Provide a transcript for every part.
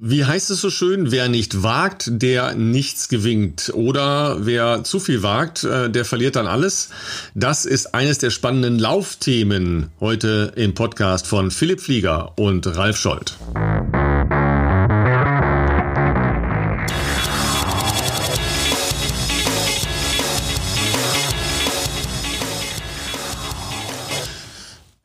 Wie heißt es so schön, wer nicht wagt, der nichts gewinnt. Oder wer zu viel wagt, äh, der verliert dann alles. Das ist eines der spannenden Laufthemen heute im Podcast von Philipp Flieger und Ralf Scholz.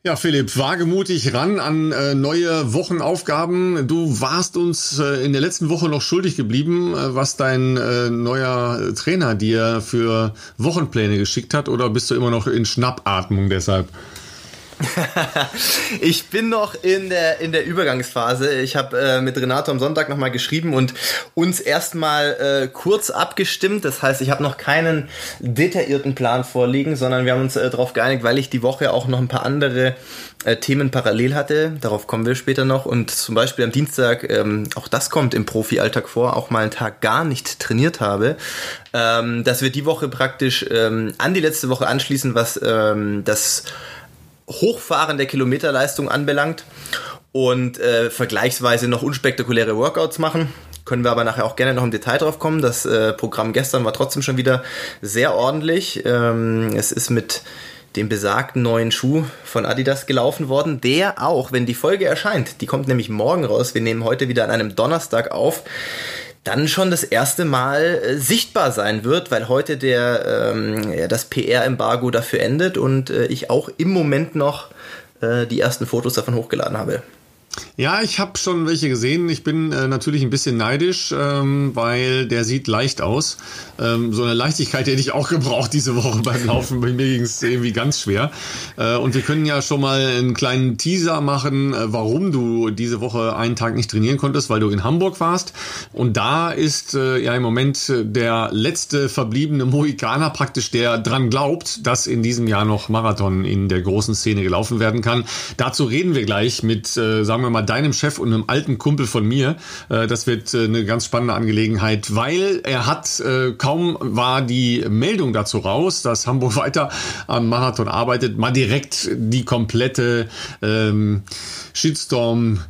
Ja, Philipp, wagemutig ran an äh, neue Wochenaufgaben. Du warst uns äh, in der letzten Woche noch schuldig geblieben, äh, was dein äh, neuer Trainer dir für Wochenpläne geschickt hat, oder bist du immer noch in Schnappatmung deshalb? ich bin noch in der, in der Übergangsphase. Ich habe äh, mit Renato am Sonntag nochmal geschrieben und uns erstmal äh, kurz abgestimmt. Das heißt, ich habe noch keinen detaillierten Plan vorliegen, sondern wir haben uns äh, darauf geeinigt, weil ich die Woche auch noch ein paar andere äh, Themen parallel hatte. Darauf kommen wir später noch. Und zum Beispiel am Dienstag, ähm, auch das kommt im Profi-Alltag vor, auch mal einen Tag gar nicht trainiert habe, ähm, dass wir die Woche praktisch ähm, an die letzte Woche anschließen, was ähm, das Hochfahren der Kilometerleistung anbelangt und äh, vergleichsweise noch unspektakuläre Workouts machen. Können wir aber nachher auch gerne noch im Detail drauf kommen. Das äh, Programm gestern war trotzdem schon wieder sehr ordentlich. Ähm, es ist mit dem besagten neuen Schuh von Adidas gelaufen worden, der auch, wenn die Folge erscheint, die kommt nämlich morgen raus, wir nehmen heute wieder an einem Donnerstag auf, dann schon das erste Mal äh, sichtbar sein wird, weil heute der ähm, ja, das PR-Embargo dafür endet und äh, ich auch im Moment noch äh, die ersten Fotos davon hochgeladen habe. Ja, ich habe schon welche gesehen. Ich bin äh, natürlich ein bisschen neidisch, ähm, weil der sieht leicht aus. Ähm, so eine Leichtigkeit hätte ich auch gebraucht diese Woche beim Laufen. Bei mir ging es irgendwie ganz schwer. Äh, und wir können ja schon mal einen kleinen Teaser machen, äh, warum du diese Woche einen Tag nicht trainieren konntest, weil du in Hamburg warst. Und da ist äh, ja im Moment der letzte verbliebene Mohikaner praktisch, der dran glaubt, dass in diesem Jahr noch Marathon in der großen Szene gelaufen werden kann. Dazu reden wir gleich mit, äh, sagen wir mal, deinem Chef und einem alten Kumpel von mir. Äh, das wird äh, eine ganz spannende Angelegenheit, weil er hat, äh, kaum war die Meldung dazu raus, dass Hamburg weiter am Marathon arbeitet, mal direkt die komplette ähm, Shitstorm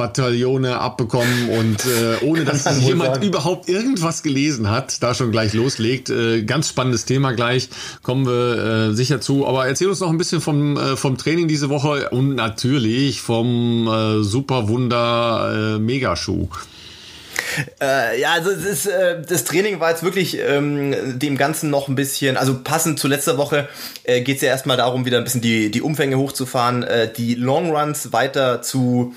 Bataillone abbekommen und äh, ohne dass jemand sagen. überhaupt irgendwas gelesen hat, da schon gleich loslegt. Äh, ganz spannendes Thema gleich, kommen wir äh, sicher zu. Aber erzähl uns noch ein bisschen vom, äh, vom Training diese Woche und natürlich vom äh, Superwunder äh, Megaschuh. Äh, ja, also ist, äh, das Training war jetzt wirklich ähm, dem Ganzen noch ein bisschen, also passend zu letzter Woche äh, geht es ja erstmal darum, wieder ein bisschen die, die Umfänge hochzufahren, äh, die Long Runs weiter zu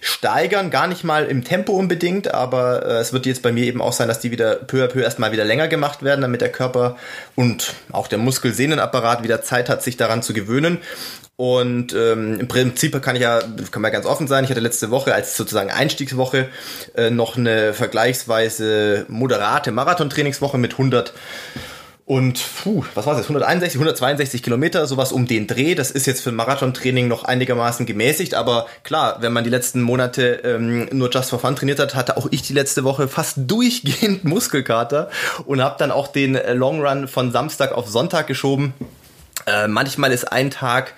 steigern, gar nicht mal im Tempo unbedingt, aber äh, es wird jetzt bei mir eben auch sein, dass die wieder peu à peu erstmal wieder länger gemacht werden, damit der Körper und auch der Muskelsehnenapparat wieder Zeit hat, sich daran zu gewöhnen. Und ähm, im Prinzip kann ich ja, kann man ganz offen sein, ich hatte letzte Woche als sozusagen Einstiegswoche äh, noch eine vergleichsweise moderate Marathontrainingswoche mit 100 und puh, was war das? 161, 162 Kilometer, sowas um den Dreh. Das ist jetzt für Marathontraining noch einigermaßen gemäßigt, aber klar, wenn man die letzten Monate ähm, nur Just for Fun trainiert hat, hatte auch ich die letzte Woche fast durchgehend Muskelkater und habe dann auch den Long Run von Samstag auf Sonntag geschoben. Äh, manchmal ist ein Tag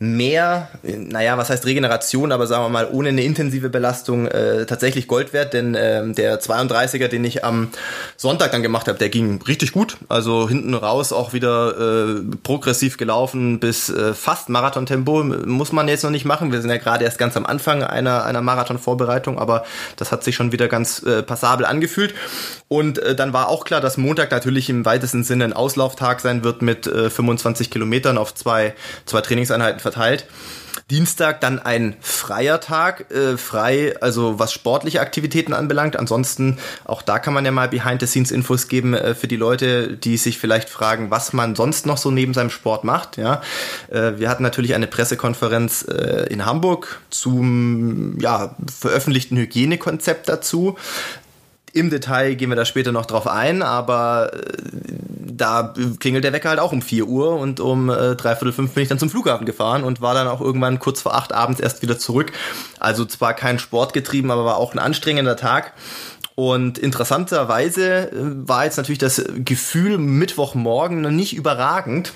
mehr, naja, was heißt Regeneration, aber sagen wir mal ohne eine intensive Belastung äh, tatsächlich Gold wert, denn äh, der 32er, den ich am Sonntag dann gemacht habe, der ging richtig gut. Also hinten raus auch wieder äh, progressiv gelaufen bis äh, fast Marathontempo. Muss man jetzt noch nicht machen. Wir sind ja gerade erst ganz am Anfang einer, einer Marathonvorbereitung, aber das hat sich schon wieder ganz äh, passabel angefühlt. Und äh, dann war auch klar, dass Montag natürlich im weitesten Sinne ein Auslauftag sein wird mit äh, 25 Kilometern auf zwei, zwei Trainingseinheiten verteilt. Dienstag dann ein freier Tag, äh, frei, also was sportliche Aktivitäten anbelangt. Ansonsten, auch da kann man ja mal Behind-the-Scenes-Infos geben äh, für die Leute, die sich vielleicht fragen, was man sonst noch so neben seinem Sport macht. Ja, äh, wir hatten natürlich eine Pressekonferenz äh, in Hamburg zum ja, veröffentlichten Hygienekonzept dazu. Im Detail gehen wir da später noch drauf ein, aber äh, da klingelt der Wecker halt auch um 4 Uhr und um äh, dreiviertel fünf bin ich dann zum Flughafen gefahren und war dann auch irgendwann kurz vor acht abends erst wieder zurück. Also zwar kein Sport getrieben, aber war auch ein anstrengender Tag. Und interessanterweise äh, war jetzt natürlich das Gefühl Mittwochmorgen noch nicht überragend.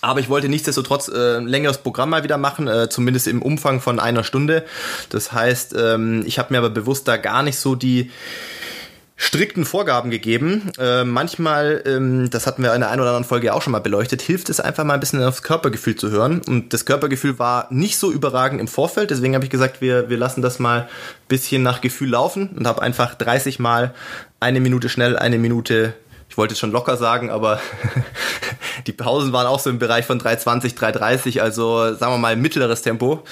Aber ich wollte nichtsdestotrotz äh, ein längeres Programm mal wieder machen, äh, zumindest im Umfang von einer Stunde. Das heißt, ähm, ich habe mir aber bewusst da gar nicht so die strikten Vorgaben gegeben. Äh, manchmal, ähm, das hatten wir in der einen oder anderen Folge auch schon mal beleuchtet, hilft es einfach mal ein bisschen aufs Körpergefühl zu hören. Und das Körpergefühl war nicht so überragend im Vorfeld, deswegen habe ich gesagt, wir, wir lassen das mal bisschen nach Gefühl laufen und habe einfach 30 Mal eine Minute schnell, eine Minute ich wollte es schon locker sagen, aber die Pausen waren auch so im Bereich von 320, 330, also sagen wir mal mittleres Tempo.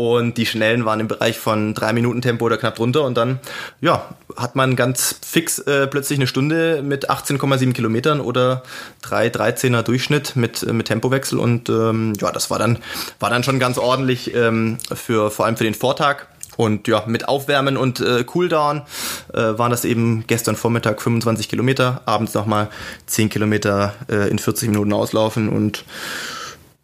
Und die schnellen waren im Bereich von drei Minuten Tempo oder knapp drunter. Und dann, ja, hat man ganz fix äh, plötzlich eine Stunde mit 18,7 Kilometern oder 3,13er Durchschnitt mit, äh, mit Tempowechsel. Und ähm, ja, das war dann, war dann schon ganz ordentlich ähm, für vor allem für den Vortag. Und ja, mit Aufwärmen und äh, Cooldown äh, waren das eben gestern Vormittag 25 Kilometer, abends nochmal 10 Kilometer äh, in 40 Minuten auslaufen und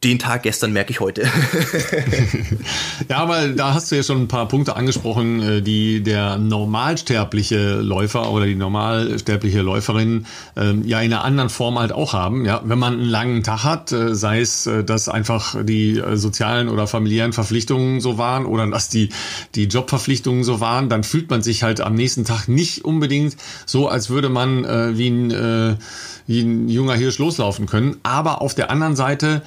den Tag gestern merke ich heute. ja, aber da hast du ja schon ein paar Punkte angesprochen, äh, die der normalsterbliche Läufer oder die normalsterbliche Läuferin ähm, ja in einer anderen Form halt auch haben. Ja, wenn man einen langen Tag hat, äh, sei es, äh, dass einfach die sozialen oder familiären Verpflichtungen so waren oder dass die, die Jobverpflichtungen so waren, dann fühlt man sich halt am nächsten Tag nicht unbedingt so, als würde man äh, wie ein äh, wie ein junger Hirsch loslaufen können. Aber auf der anderen Seite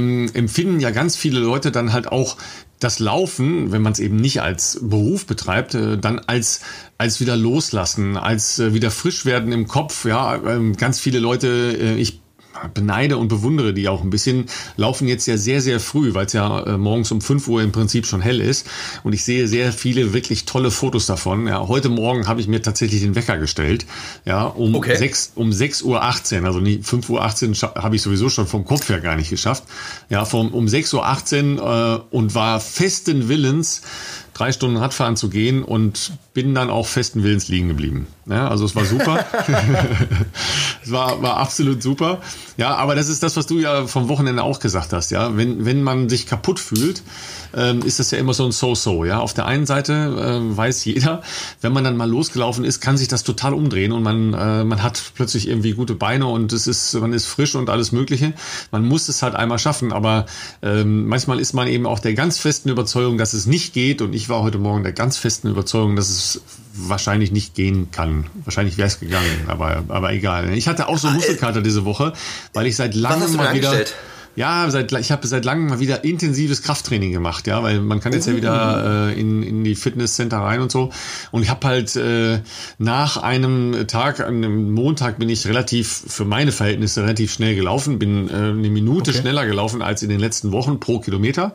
ähm, empfinden ja ganz viele Leute dann halt auch das Laufen, wenn man es eben nicht als Beruf betreibt, äh, dann als als wieder loslassen, als äh, wieder frisch werden im Kopf. Ja, ähm, ganz viele Leute, äh, ich beneide und bewundere die auch ein bisschen, laufen jetzt ja sehr, sehr früh, weil es ja äh, morgens um 5 Uhr im Prinzip schon hell ist. Und ich sehe sehr viele wirklich tolle Fotos davon. Ja, heute Morgen habe ich mir tatsächlich den Wecker gestellt. Ja, um, okay. 6, um 6 Uhr 18, also nicht 5 Uhr 18 habe ich sowieso schon vom Kopf her gar nicht geschafft. Ja, vom, um 6 Uhr 18 äh, und war festen Willens, drei Stunden Radfahren zu gehen und bin dann auch festen Willens liegen geblieben. Ja, also es war super. es war, war absolut super. Ja, aber das ist das, was du ja vom Wochenende auch gesagt hast. Ja, wenn, wenn man sich kaputt fühlt, ähm, ist das ja immer so ein So-So. Ja, auf der einen Seite äh, weiß jeder, wenn man dann mal losgelaufen ist, kann sich das total umdrehen und man, äh, man hat plötzlich irgendwie gute Beine und es ist, man ist frisch und alles Mögliche. Man muss es halt einmal schaffen, aber ähm, manchmal ist man eben auch der ganz festen Überzeugung, dass es nicht geht und ich war heute Morgen der ganz festen Überzeugung, dass es wahrscheinlich nicht gehen kann. Wahrscheinlich wäre es gegangen, aber, aber egal. Ich hatte auch so ah, Muskelkater diese Woche, weil ich seit langem mal wieder. Angestellt? Ja, seit, ich habe seit langem mal wieder intensives Krafttraining gemacht, ja, weil man kann jetzt ja wieder äh, in, in die Fitnesscenter rein und so. Und ich habe halt äh, nach einem Tag, einem Montag bin ich relativ, für meine Verhältnisse relativ schnell gelaufen, bin äh, eine Minute okay. schneller gelaufen als in den letzten Wochen pro Kilometer.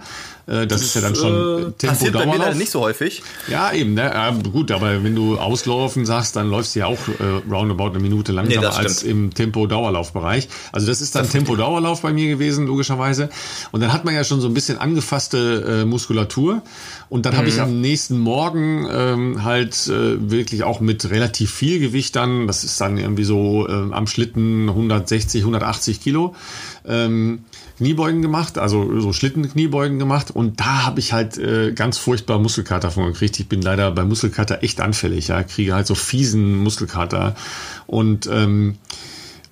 Äh, das, das, ist ja dann schon äh, Tempo passiert bei mir nicht so häufig. Ja, eben, ne? Ja, gut, aber wenn du auslaufen sagst, dann läufst du ja auch äh, roundabout eine Minute langsamer nee, als im Tempo-Dauerlaufbereich. Also das ist dann Tempo-Dauerlauf bei mir gewesen, logischerweise. Und dann hat man ja schon so ein bisschen angefasste äh, Muskulatur. Und dann mhm. habe ich am nächsten Morgen ähm, halt äh, wirklich auch mit relativ viel Gewicht dann, das ist dann irgendwie so äh, am Schlitten 160, 180 Kilo, ähm, Kniebeugen gemacht, also so Schlitten-Kniebeugen gemacht und da habe ich halt äh, ganz furchtbar Muskelkater von gekriegt. Ich bin leider bei Muskelkater echt anfällig, ja, kriege halt so fiesen Muskelkater und ähm,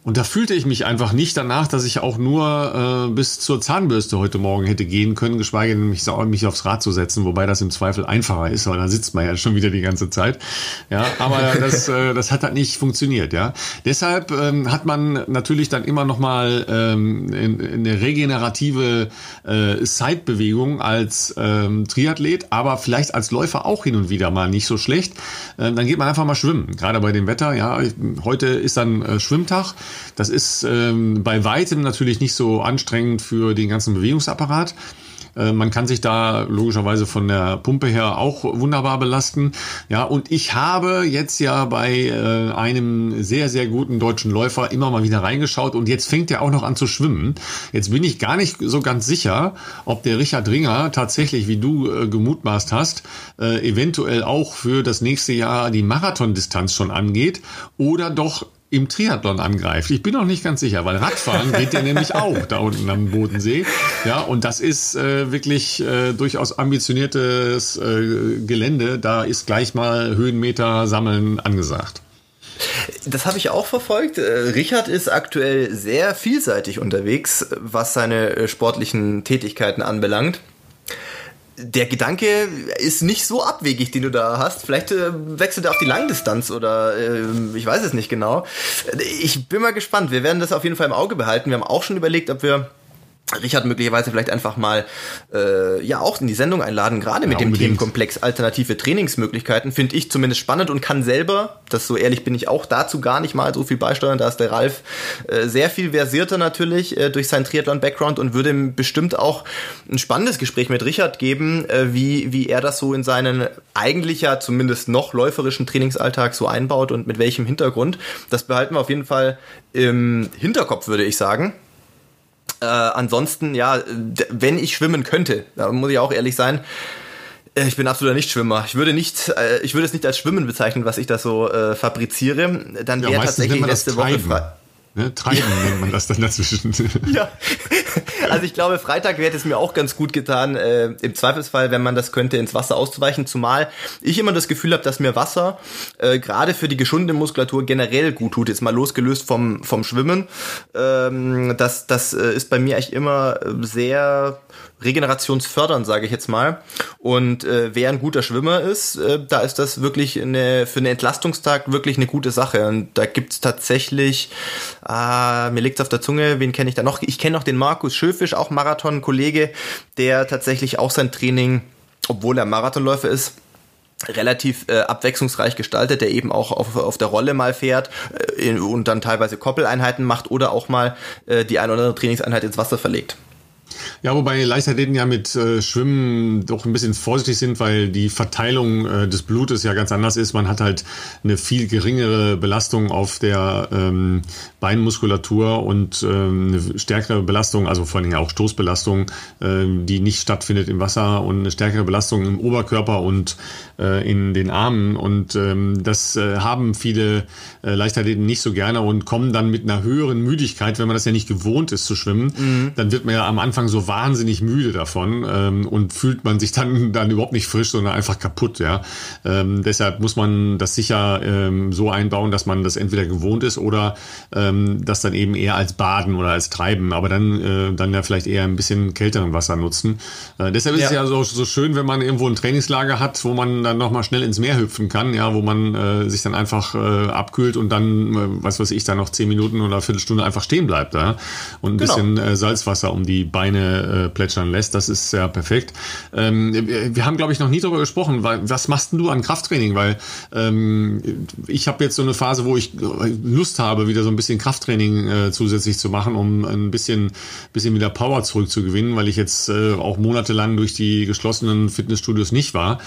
und da fühlte ich mich einfach nicht danach, dass ich auch nur äh, bis zur Zahnbürste heute Morgen hätte gehen können, geschweige denn mich, mich aufs Rad zu setzen, wobei das im Zweifel einfacher ist, weil da sitzt man ja schon wieder die ganze Zeit. Ja, aber das, äh, das hat halt nicht funktioniert. Ja, deshalb ähm, hat man natürlich dann immer noch mal ähm, in, in eine regenerative äh, Sidebewegung als ähm, Triathlet, aber vielleicht als Läufer auch hin und wieder mal nicht so schlecht. Ähm, dann geht man einfach mal schwimmen, gerade bei dem Wetter. Ja, heute ist dann äh, Schwimmtag. Das ist ähm, bei weitem natürlich nicht so anstrengend für den ganzen Bewegungsapparat. Äh, man kann sich da logischerweise von der Pumpe her auch wunderbar belasten. Ja, und ich habe jetzt ja bei äh, einem sehr, sehr guten deutschen Läufer immer mal wieder reingeschaut und jetzt fängt er auch noch an zu schwimmen. Jetzt bin ich gar nicht so ganz sicher, ob der Richard Ringer tatsächlich, wie du äh, gemutmaßt hast, äh, eventuell auch für das nächste Jahr die Marathondistanz schon angeht oder doch im Triathlon angreift. Ich bin noch nicht ganz sicher, weil Radfahren geht ja nämlich auch da unten am Bodensee. Ja, und das ist äh, wirklich äh, durchaus ambitioniertes äh, Gelände. Da ist gleich mal Höhenmeter sammeln angesagt. Das habe ich auch verfolgt. Äh, Richard ist aktuell sehr vielseitig unterwegs, was seine äh, sportlichen Tätigkeiten anbelangt der Gedanke ist nicht so abwegig, den du da hast. Vielleicht äh, wechselt er auf die Langdistanz oder äh, ich weiß es nicht genau. Ich bin mal gespannt. Wir werden das auf jeden Fall im Auge behalten. Wir haben auch schon überlegt, ob wir Richard möglicherweise vielleicht einfach mal äh, ja auch in die Sendung einladen, gerade mit ja, dem Themenkomplex alternative Trainingsmöglichkeiten, finde ich zumindest spannend und kann selber, das so ehrlich bin ich auch dazu gar nicht mal so viel beisteuern, da ist der Ralf äh, sehr viel versierter natürlich äh, durch seinen Triathlon-Background und würde ihm bestimmt auch ein spannendes Gespräch mit Richard geben, äh, wie, wie er das so in seinen eigentlich ja zumindest noch läuferischen Trainingsalltag so einbaut und mit welchem Hintergrund. Das behalten wir auf jeden Fall im Hinterkopf, würde ich sagen. Äh, ansonsten, ja, wenn ich schwimmen könnte, da muss ich auch ehrlich sein, äh, ich bin absoluter Nichtschwimmer. Ich würde nicht, äh, ich würde es nicht als Schwimmen bezeichnen, was ich da so äh, fabriziere. Dann wäre ja, tatsächlich letzte Woche frei. Ne? Treiben nennt man das dann dazwischen. ja. Also ich glaube, Freitag wäre es mir auch ganz gut getan, äh, im Zweifelsfall, wenn man das könnte, ins Wasser auszuweichen. Zumal ich immer das Gefühl habe, dass mir Wasser äh, gerade für die geschundene Muskulatur generell gut tut. Jetzt mal losgelöst vom, vom Schwimmen. Ähm, das das äh, ist bei mir eigentlich immer sehr regenerationsfördernd, sage ich jetzt mal. Und äh, wer ein guter Schwimmer ist, äh, da ist das wirklich eine, für einen Entlastungstag wirklich eine gute Sache. Und da gibt's tatsächlich, äh, mir liegt's auf der Zunge, wen kenne ich da noch? Ich kenne noch den Markus Schöfisch, auch Marathon-Kollege, der tatsächlich auch sein Training, obwohl er Marathonläufer ist, relativ äh, abwechslungsreich gestaltet, der eben auch auf, auf der Rolle mal fährt äh, und dann teilweise Koppeleinheiten macht oder auch mal äh, die ein oder andere Trainingseinheit ins Wasser verlegt. Ja, wobei Leichtathleten ja mit äh, Schwimmen doch ein bisschen vorsichtig sind, weil die Verteilung äh, des Blutes ja ganz anders ist. Man hat halt eine viel geringere Belastung auf der ähm, Beinmuskulatur und ähm, eine stärkere Belastung, also vor allem auch Stoßbelastung, äh, die nicht stattfindet im Wasser und eine stärkere Belastung im Oberkörper und äh, in den Armen. Und ähm, das äh, haben viele äh, Leichtathleten nicht so gerne und kommen dann mit einer höheren Müdigkeit, wenn man das ja nicht gewohnt ist zu schwimmen, mhm. dann wird man ja am Anfang so wahnsinnig müde davon ähm, und fühlt man sich dann, dann überhaupt nicht frisch, sondern einfach kaputt. Ja, ähm, Deshalb muss man das sicher ähm, so einbauen, dass man das entweder gewohnt ist oder ähm, das dann eben eher als Baden oder als Treiben, aber dann, äh, dann ja vielleicht eher ein bisschen kälteren Wasser nutzen. Äh, deshalb ist ja. es ja so, so schön, wenn man irgendwo ein Trainingslager hat, wo man dann nochmal schnell ins Meer hüpfen kann, ja, wo man äh, sich dann einfach äh, abkühlt und dann, äh, was weiß ich, da noch zehn Minuten oder eine Viertelstunde einfach stehen bleibt, ja, und ein genau. bisschen äh, Salzwasser um die Beine äh, plätschern lässt. Das ist ja perfekt. Ähm, wir haben, glaube ich, noch nie darüber gesprochen, weil was machst denn du an Krafttraining? Weil ähm, ich habe jetzt so eine Phase, wo ich Lust habe, wieder so ein bisschen Krafttraining äh, zusätzlich zu machen, um ein bisschen, bisschen wieder Power zurückzugewinnen, weil ich jetzt äh, auch monatelang durch die geschlossenen Fitnessstudios nicht war.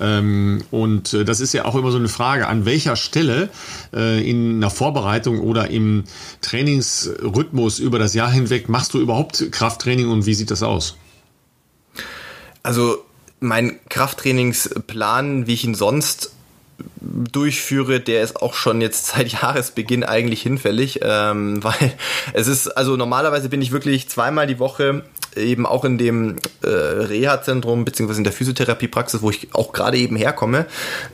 Ähm, und äh, das ist ja auch immer so eine Frage, an welcher Stelle äh, in einer Vorbereitung oder im Trainingsrhythmus über das Jahr hinweg machst du überhaupt Krafttraining und wie sieht das aus? Also mein Krafttrainingsplan, wie ich ihn sonst durchführe, der ist auch schon jetzt seit Jahresbeginn eigentlich hinfällig, ähm, weil es ist, also normalerweise bin ich wirklich zweimal die Woche eben auch in dem äh, Reha-Zentrum beziehungsweise in der Physiotherapiepraxis, wo ich auch gerade eben herkomme,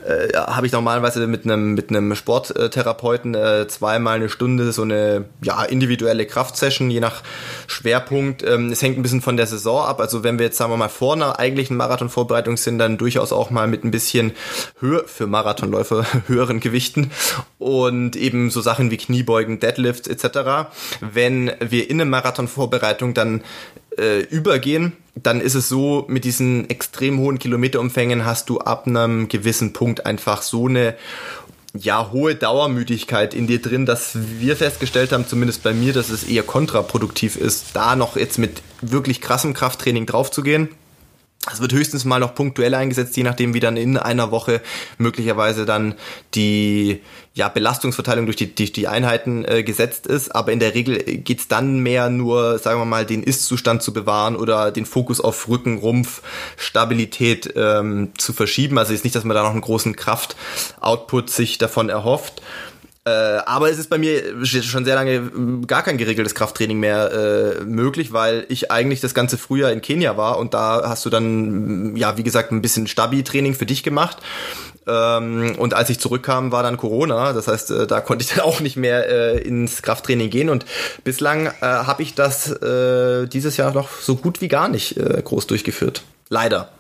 äh, habe ich normalerweise mit einem mit Sporttherapeuten äh, zweimal eine Stunde so eine ja individuelle Kraftsession, je nach Schwerpunkt. Ähm, es hängt ein bisschen von der Saison ab. Also wenn wir jetzt sagen wir mal vor einer eigentlichen Marathonvorbereitung sind, dann durchaus auch mal mit ein bisschen Höhe für Marathonläufer höheren Gewichten und eben so Sachen wie Kniebeugen, Deadlifts etc. Wenn wir in eine Marathonvorbereitung dann äh, übergehen, dann ist es so, mit diesen extrem hohen Kilometerumfängen hast du ab einem gewissen Punkt einfach so eine ja, hohe Dauermüdigkeit in dir drin, dass wir festgestellt haben, zumindest bei mir, dass es eher kontraproduktiv ist, da noch jetzt mit wirklich krassem Krafttraining draufzugehen. Es wird höchstens mal noch punktuell eingesetzt, je nachdem, wie dann in einer Woche möglicherweise dann die ja, Belastungsverteilung durch die, durch die Einheiten äh, gesetzt ist. Aber in der Regel geht's dann mehr nur, sagen wir mal, den Ist-Zustand zu bewahren oder den Fokus auf Rücken, Rumpf, Stabilität ähm, zu verschieben. Also ist nicht, dass man da noch einen großen Kraftoutput sich davon erhofft. Äh, aber es ist bei mir schon sehr lange gar kein geregeltes Krafttraining mehr äh, möglich, weil ich eigentlich das ganze Frühjahr in Kenia war und da hast du dann, ja, wie gesagt, ein bisschen Stabi-Training für dich gemacht. Ähm, und als ich zurückkam, war dann Corona. Das heißt, äh, da konnte ich dann auch nicht mehr äh, ins Krafttraining gehen. Und bislang äh, habe ich das äh, dieses Jahr noch so gut wie gar nicht äh, groß durchgeführt. Leider.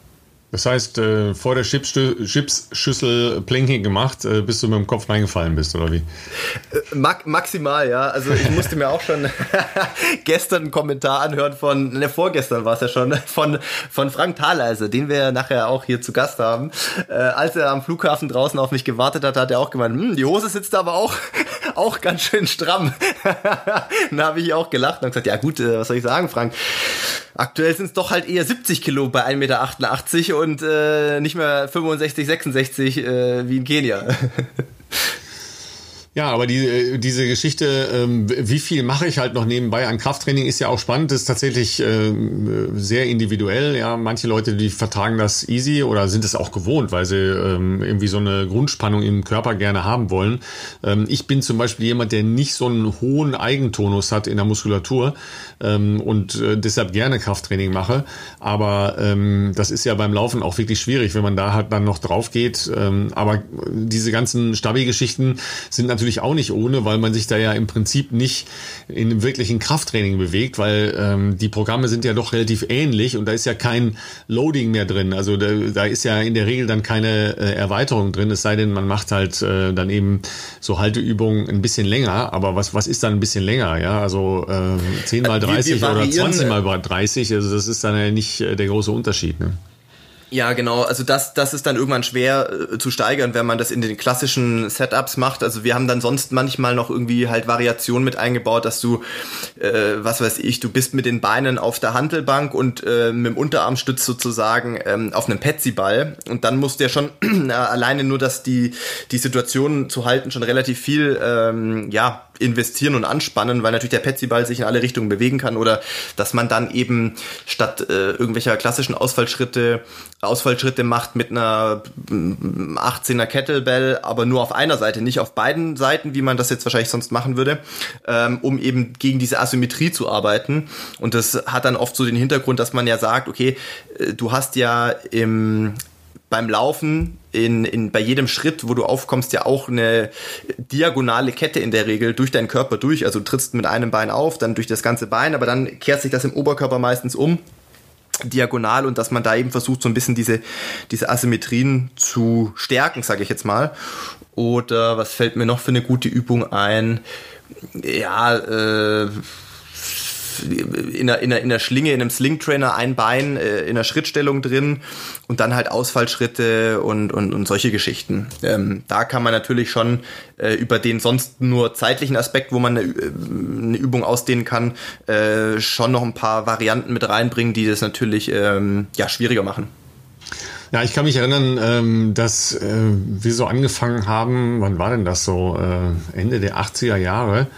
Das heißt, äh, vor der Chipsschüssel Planking gemacht, äh, bis du mit dem Kopf reingefallen bist, oder wie? Äh, Mag maximal, ja. Also ich musste mir auch schon gestern einen Kommentar anhören von, ne, vorgestern war es ja schon, von, von Frank Thaleise, den wir nachher auch hier zu Gast haben. Äh, als er am Flughafen draußen auf mich gewartet hat, hat er auch gemeint, hm, die Hose sitzt aber auch, auch ganz schön stramm. Dann habe ich auch gelacht und gesagt, ja gut, äh, was soll ich sagen, Frank? Aktuell sind es doch halt eher 70 Kilo bei 1,88 Meter und äh, nicht mehr 65, 66 äh, wie in Kenia. Ja, aber die, äh, diese Geschichte, ähm, wie viel mache ich halt noch nebenbei an Krafttraining, ist ja auch spannend. Das ist tatsächlich ähm, sehr individuell. Ja, manche Leute, die vertragen das easy oder sind es auch gewohnt, weil sie ähm, irgendwie so eine Grundspannung im Körper gerne haben wollen. ich bin zum Beispiel jemand, der nicht so einen hohen Eigentonus hat in der Muskulatur und äh, deshalb gerne Krafttraining mache. Aber das ist ja beim Laufen auch wirklich schwierig, wenn man da halt dann noch drauf geht. aber diese ganzen Stabi-Geschichten sind natürlich natürlich auch nicht ohne, weil man sich da ja im Prinzip nicht in einem wirklichen Krafttraining bewegt, weil ähm, die Programme sind ja doch relativ ähnlich und da ist ja kein Loading mehr drin. Also da, da ist ja in der Regel dann keine äh, Erweiterung drin, es sei denn, man macht halt äh, dann eben so Halteübungen ein bisschen länger. Aber was, was ist dann ein bisschen länger? Ja, also äh, 10 mal 30 wir, wir oder 20 mal 30, also das ist dann ja nicht äh, der große Unterschied. Ne? Ja, genau. Also das, das ist dann irgendwann schwer äh, zu steigern, wenn man das in den klassischen Setups macht. Also wir haben dann sonst manchmal noch irgendwie halt Variationen mit eingebaut, dass du, äh, was weiß ich, du bist mit den Beinen auf der Handelbank und äh, mit dem Unterarmstütz sozusagen ähm, auf einem Petsyball. Und dann musst du ja schon alleine nur, dass die, die Situation zu halten schon relativ viel, ähm, ja, investieren und anspannen, weil natürlich der Petsyball sich in alle Richtungen bewegen kann oder dass man dann eben statt äh, irgendwelcher klassischen Ausfallschritte Ausfallschritte macht mit einer 18er Kettlebell, aber nur auf einer Seite, nicht auf beiden Seiten, wie man das jetzt wahrscheinlich sonst machen würde, ähm, um eben gegen diese Asymmetrie zu arbeiten. Und das hat dann oft so den Hintergrund, dass man ja sagt, okay, äh, du hast ja im beim Laufen in, in, bei jedem Schritt, wo du aufkommst, ja auch eine diagonale Kette in der Regel durch deinen Körper durch. Also du trittst mit einem Bein auf, dann durch das ganze Bein, aber dann kehrt sich das im Oberkörper meistens um diagonal und dass man da eben versucht, so ein bisschen diese, diese Asymmetrien zu stärken, sage ich jetzt mal. Oder was fällt mir noch für eine gute Übung ein? Ja, äh, in einer, in, einer, in einer Schlinge, in einem Sling-Trainer ein Bein äh, in einer Schrittstellung drin und dann halt Ausfallschritte und, und, und solche Geschichten. Ähm, da kann man natürlich schon äh, über den sonst nur zeitlichen Aspekt, wo man eine, äh, eine Übung ausdehnen kann, äh, schon noch ein paar Varianten mit reinbringen, die das natürlich ähm, ja, schwieriger machen. Ja, ich kann mich erinnern, ähm, dass äh, wir so angefangen haben, wann war denn das so? Äh, Ende der 80er Jahre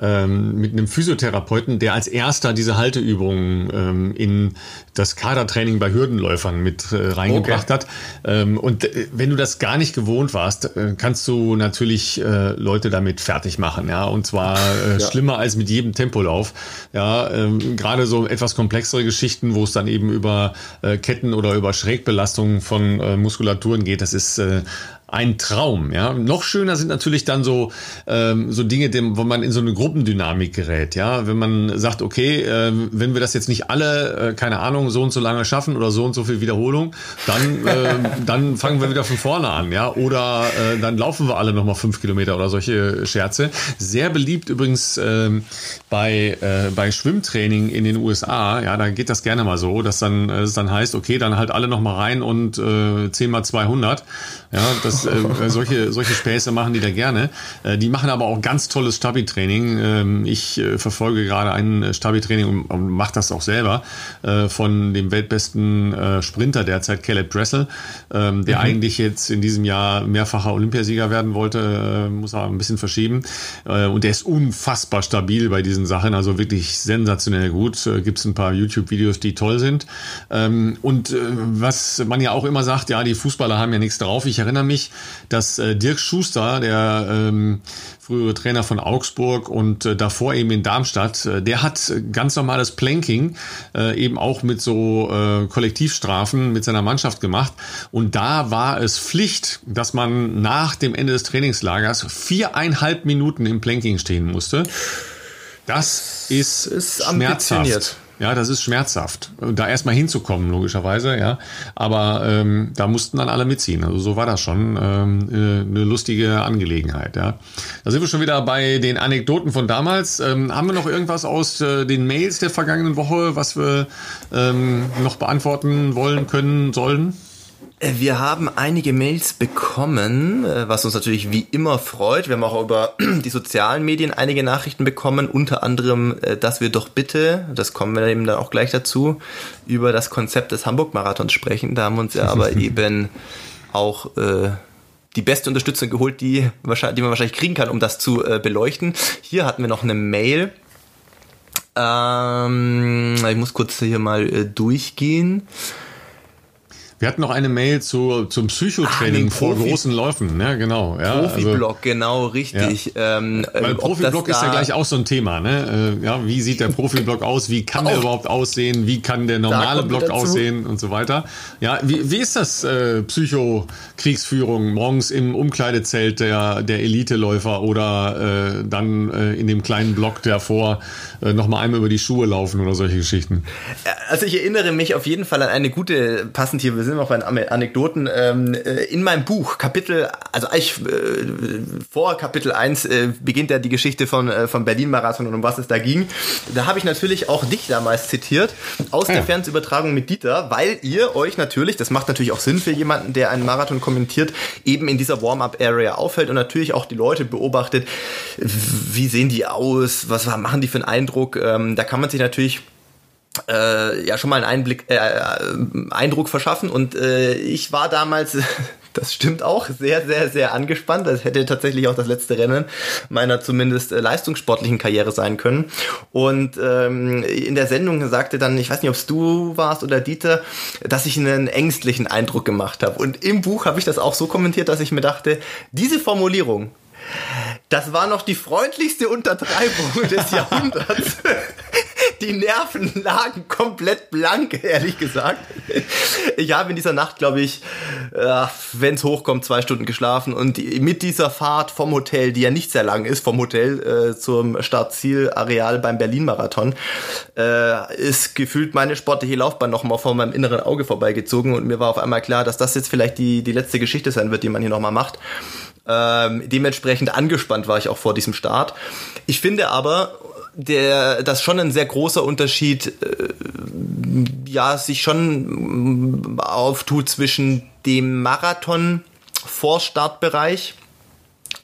ähm, mit einem Physiotherapeuten, der als erster diese Halteübungen ähm, in das Kadertraining bei Hürdenläufern mit äh, reingebracht okay. hat. Ähm, und äh, wenn du das gar nicht gewohnt warst, äh, kannst du natürlich äh, Leute damit fertig machen, ja, und zwar äh, ja. schlimmer als mit jedem Tempolauf. Ja, ähm, gerade so etwas komplexere Geschichten, wo es dann eben über äh, Ketten oder über Schrägbelastungen von Muskulaturen geht, das ist ein Traum. Ja, noch schöner sind natürlich dann so ähm, so Dinge, dem, wo man in so eine Gruppendynamik gerät. Ja, wenn man sagt, okay, äh, wenn wir das jetzt nicht alle, äh, keine Ahnung, so und so lange schaffen oder so und so viel Wiederholung, dann äh, dann fangen wir wieder von vorne an. Ja, oder äh, dann laufen wir alle noch mal fünf Kilometer oder solche Scherze. Sehr beliebt übrigens äh, bei äh, bei Schwimmtraining in den USA. Ja, da geht das gerne mal so, dass dann äh, es dann heißt, okay, dann halt alle noch mal rein und äh, 10 mal 200. Ja, das äh, solche, solche Späße machen die da gerne. Äh, die machen aber auch ganz tolles Stabi-Training. Ähm, ich äh, verfolge gerade ein Stabi-Training und, und mache das auch selber äh, von dem weltbesten äh, Sprinter derzeit, Caleb Dressel, ähm, der mhm. eigentlich jetzt in diesem Jahr mehrfacher Olympiasieger werden wollte, äh, muss aber ein bisschen verschieben. Äh, und der ist unfassbar stabil bei diesen Sachen, also wirklich sensationell gut. Äh, Gibt es ein paar YouTube-Videos, die toll sind. Ähm, und äh, was man ja auch immer sagt, ja, die Fußballer haben ja nichts drauf. Ich erinnere mich, dass äh, Dirk Schuster, der ähm, frühere Trainer von Augsburg und äh, davor eben in Darmstadt, äh, der hat ganz normales Planking äh, eben auch mit so äh, Kollektivstrafen mit seiner Mannschaft gemacht. Und da war es Pflicht, dass man nach dem Ende des Trainingslagers viereinhalb Minuten im Planking stehen musste. Das ist, ist schmerzhaft. Ja, das ist schmerzhaft, da erstmal hinzukommen, logischerweise, ja. Aber ähm, da mussten dann alle mitziehen. Also so war das schon ähm, äh, eine lustige Angelegenheit, ja. Da sind wir schon wieder bei den Anekdoten von damals. Ähm, haben wir noch irgendwas aus äh, den Mails der vergangenen Woche, was wir ähm, noch beantworten wollen, können, sollen? Äh, wir haben einige Mails bekommen, äh, was uns natürlich wie immer freut. Wir haben auch über die sozialen Medien einige Nachrichten bekommen, unter anderem, äh, dass wir doch bitte, das kommen wir eben dann auch gleich dazu, über das Konzept des Hamburg-Marathons sprechen. Da haben wir uns ja aber eben auch äh, die beste Unterstützung geholt, die, die man wahrscheinlich kriegen kann, um das zu äh, beleuchten. Hier hatten wir noch eine Mail. Ähm, ich muss kurz hier mal äh, durchgehen. Wir hatten noch eine Mail zu, zum Psychotraining ah, vor großen Läufen, ne? Genau. Ja, Profiblock, also, genau, richtig. Ja. Ähm, Weil Profiblock ist ja gleich auch so ein Thema, ne? Äh, ja, wie sieht der Profiblock aus? Wie kann der überhaupt aussehen? Wie kann der normale Block aussehen und so weiter? Ja, wie, wie ist das äh, Psycho-Kriegsführung morgens im Umkleidezelt der, der Eliteläufer oder äh, dann äh, in dem kleinen Block davor äh, nochmal einmal über die Schuhe laufen oder solche Geschichten? Also ich erinnere mich auf jeden Fall an eine gute, passend hier, wir sind noch bei Anekdoten, ähm, äh, in meinem Buch, Kapitel, also eigentlich äh, vor Kapitel 1 äh, beginnt ja die Geschichte von, äh, von Berlin-Marathon und um was es da ging. Da habe ich natürlich auch dich damals zitiert, aus ja. der Fernsehübertragung mit Dieter, weil ihr euch natürlich, das macht natürlich auch Sinn für jemanden, der einen Marathon kommentiert, eben in dieser Warm-Up-Area auffällt und natürlich auch die Leute beobachtet, wie sehen die aus, was machen die für einen Eindruck. Ähm, da kann man sich natürlich äh, ja schon mal einen Einblick, äh, äh, Eindruck verschaffen. Und äh, ich war damals, das stimmt auch, sehr, sehr, sehr angespannt. Das hätte tatsächlich auch das letzte Rennen meiner zumindest äh, leistungssportlichen Karriere sein können. Und ähm, in der Sendung sagte dann, ich weiß nicht, ob es du warst oder Dieter, dass ich einen ängstlichen Eindruck gemacht habe. Und im Buch habe ich das auch so kommentiert, dass ich mir dachte, diese Formulierung, das war noch die freundlichste Untertreibung des Jahrhunderts. Die Nerven lagen komplett blank, ehrlich gesagt. Ich habe in dieser Nacht, glaube ich, äh, wenn es hochkommt, zwei Stunden geschlafen und mit dieser Fahrt vom Hotel, die ja nicht sehr lang ist, vom Hotel äh, zum Startzielareal beim Berlin-Marathon, äh, ist gefühlt meine sportliche Laufbahn nochmal vor meinem inneren Auge vorbeigezogen und mir war auf einmal klar, dass das jetzt vielleicht die, die letzte Geschichte sein wird, die man hier nochmal macht. Ähm, dementsprechend angespannt war ich auch vor diesem Start. Ich finde aber, der, das schon ein sehr großer Unterschied, äh, ja, sich schon auftut zwischen dem Marathon Vorstartbereich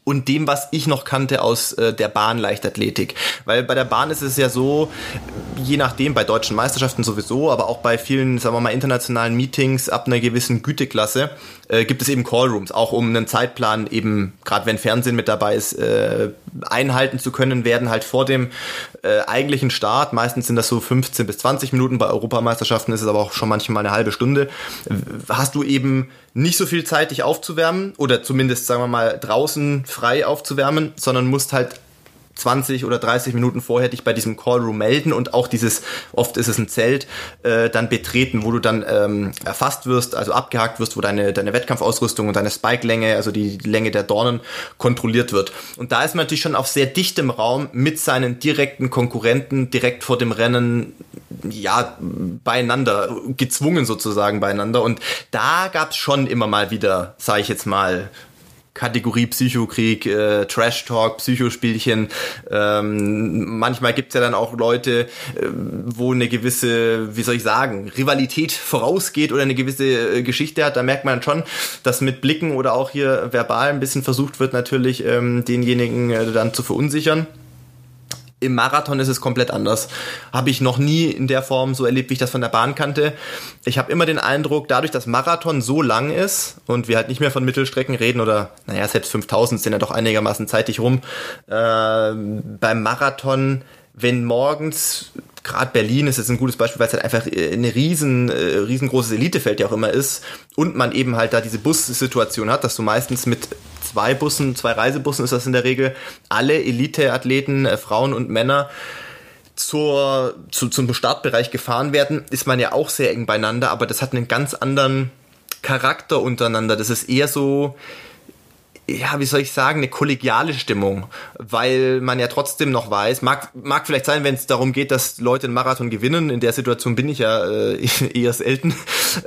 und dem, was ich noch kannte aus äh, der Bahnleichtathletik. Weil bei der Bahn ist es ja so, je nachdem, bei deutschen Meisterschaften sowieso, aber auch bei vielen, sagen wir mal, internationalen Meetings ab einer gewissen Güteklasse, äh, gibt es eben Callrooms, auch um einen Zeitplan eben, gerade wenn Fernsehen mit dabei ist, äh, einhalten zu können, werden halt vor dem äh, eigentlichen Start, meistens sind das so 15 bis 20 Minuten, bei Europameisterschaften ist es aber auch schon manchmal eine halbe Stunde, hast du eben nicht so viel Zeit, dich aufzuwärmen oder zumindest, sagen wir mal, draußen frei aufzuwärmen, sondern musst halt 20 oder 30 Minuten vorher dich bei diesem Callroom melden und auch dieses, oft ist es ein Zelt, äh, dann betreten, wo du dann ähm, erfasst wirst, also abgehakt wirst, wo deine, deine Wettkampfausrüstung und deine Spike-Länge, also die Länge der Dornen, kontrolliert wird. Und da ist man natürlich schon auf sehr dichtem Raum mit seinen direkten Konkurrenten direkt vor dem Rennen, ja, beieinander, gezwungen sozusagen beieinander. Und da gab es schon immer mal wieder, sage ich jetzt mal, Kategorie Psychokrieg, äh, Trash Talk, Psychospielchen. Ähm, manchmal gibt's ja dann auch Leute, äh, wo eine gewisse, wie soll ich sagen, Rivalität vorausgeht oder eine gewisse äh, Geschichte hat. Da merkt man schon, dass mit Blicken oder auch hier verbal ein bisschen versucht wird, natürlich ähm, denjenigen äh, dann zu verunsichern. Im Marathon ist es komplett anders. Habe ich noch nie in der Form so erlebt, wie ich das von der Bahn kannte. Ich habe immer den Eindruck, dadurch, dass Marathon so lang ist und wir halt nicht mehr von Mittelstrecken reden oder, naja, selbst 5000 sind ja doch einigermaßen zeitig rum, äh, beim Marathon, wenn morgens gerade Berlin ist jetzt ein gutes Beispiel, weil es halt einfach äh, eine riesen, äh, riesengroßes Elitefeld ja auch immer ist und man eben halt da diese Bussituation hat, dass du meistens mit zwei Bussen, zwei Reisebussen ist das in der Regel, alle Elite-Athleten, äh, Frauen und Männer zur, zu, zum Startbereich gefahren werden, ist man ja auch sehr eng beieinander, aber das hat einen ganz anderen Charakter untereinander. Das ist eher so, ja, wie soll ich sagen, eine kollegiale Stimmung, weil man ja trotzdem noch weiß, mag, mag vielleicht sein, wenn es darum geht, dass Leute einen Marathon gewinnen, in der Situation bin ich ja äh, eher selten,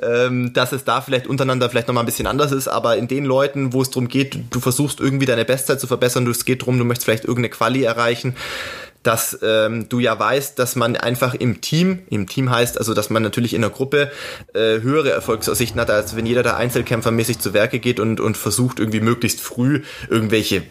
ähm, dass es da vielleicht untereinander vielleicht nochmal ein bisschen anders ist, aber in den Leuten, wo es darum geht, du versuchst irgendwie deine Bestzeit zu verbessern, es geht darum, du möchtest vielleicht irgendeine Quali erreichen, dass ähm, du ja weißt, dass man einfach im Team, im Team heißt also, dass man natürlich in der Gruppe äh, höhere Erfolgsaussichten hat, als wenn jeder da Einzelkämpfermäßig zu Werke geht und, und versucht irgendwie möglichst früh irgendwelche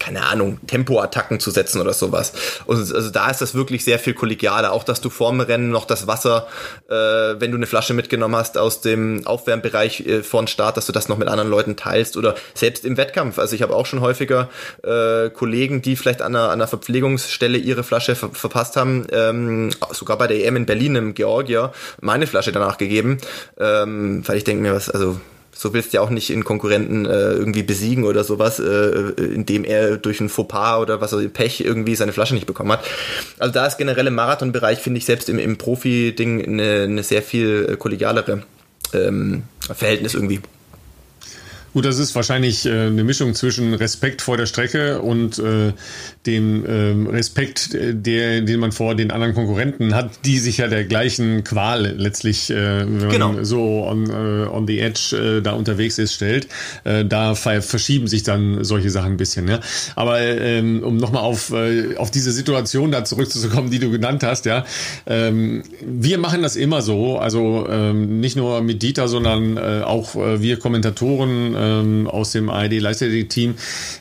keine Ahnung, Tempoattacken zu setzen oder sowas. Und also da ist das wirklich sehr viel kollegialer. Auch, dass du vorm Rennen noch das Wasser, äh, wenn du eine Flasche mitgenommen hast aus dem Aufwärmbereich äh, dem Start, dass du das noch mit anderen Leuten teilst oder selbst im Wettkampf. Also ich habe auch schon häufiger äh, Kollegen, die vielleicht an einer, an einer Verpflegungsstelle ihre Flasche ver verpasst haben, ähm, sogar bei der EM in Berlin im Georgia, meine Flasche danach gegeben, ähm, weil ich denke mir, was, also so willst du ja auch nicht einen Konkurrenten äh, irgendwie besiegen oder sowas, äh, äh indem er durch ein Fauxpas oder was er Pech irgendwie seine Flasche nicht bekommen hat. Also da ist generell im Marathonbereich, finde ich, selbst im, im Profi-Ding eine, eine sehr viel kollegialere ähm, Verhältnis irgendwie. Gut, das ist wahrscheinlich äh, eine Mischung zwischen Respekt vor der Strecke und äh, dem ähm, Respekt, äh, der, den man vor den anderen Konkurrenten hat, die sich ja der gleichen Qual letztlich, äh, wenn genau. man so on, äh, on the edge äh, da unterwegs ist, stellt. Äh, da verschieben sich dann solche Sachen ein bisschen. Ja? Aber ähm, um nochmal auf, äh, auf diese Situation da zurückzukommen, die du genannt hast, ja, ähm, wir machen das immer so, also ähm, nicht nur mit Dieter, sondern äh, auch äh, wir Kommentatoren, ähm, aus dem ARD-Leichtathletik-Team,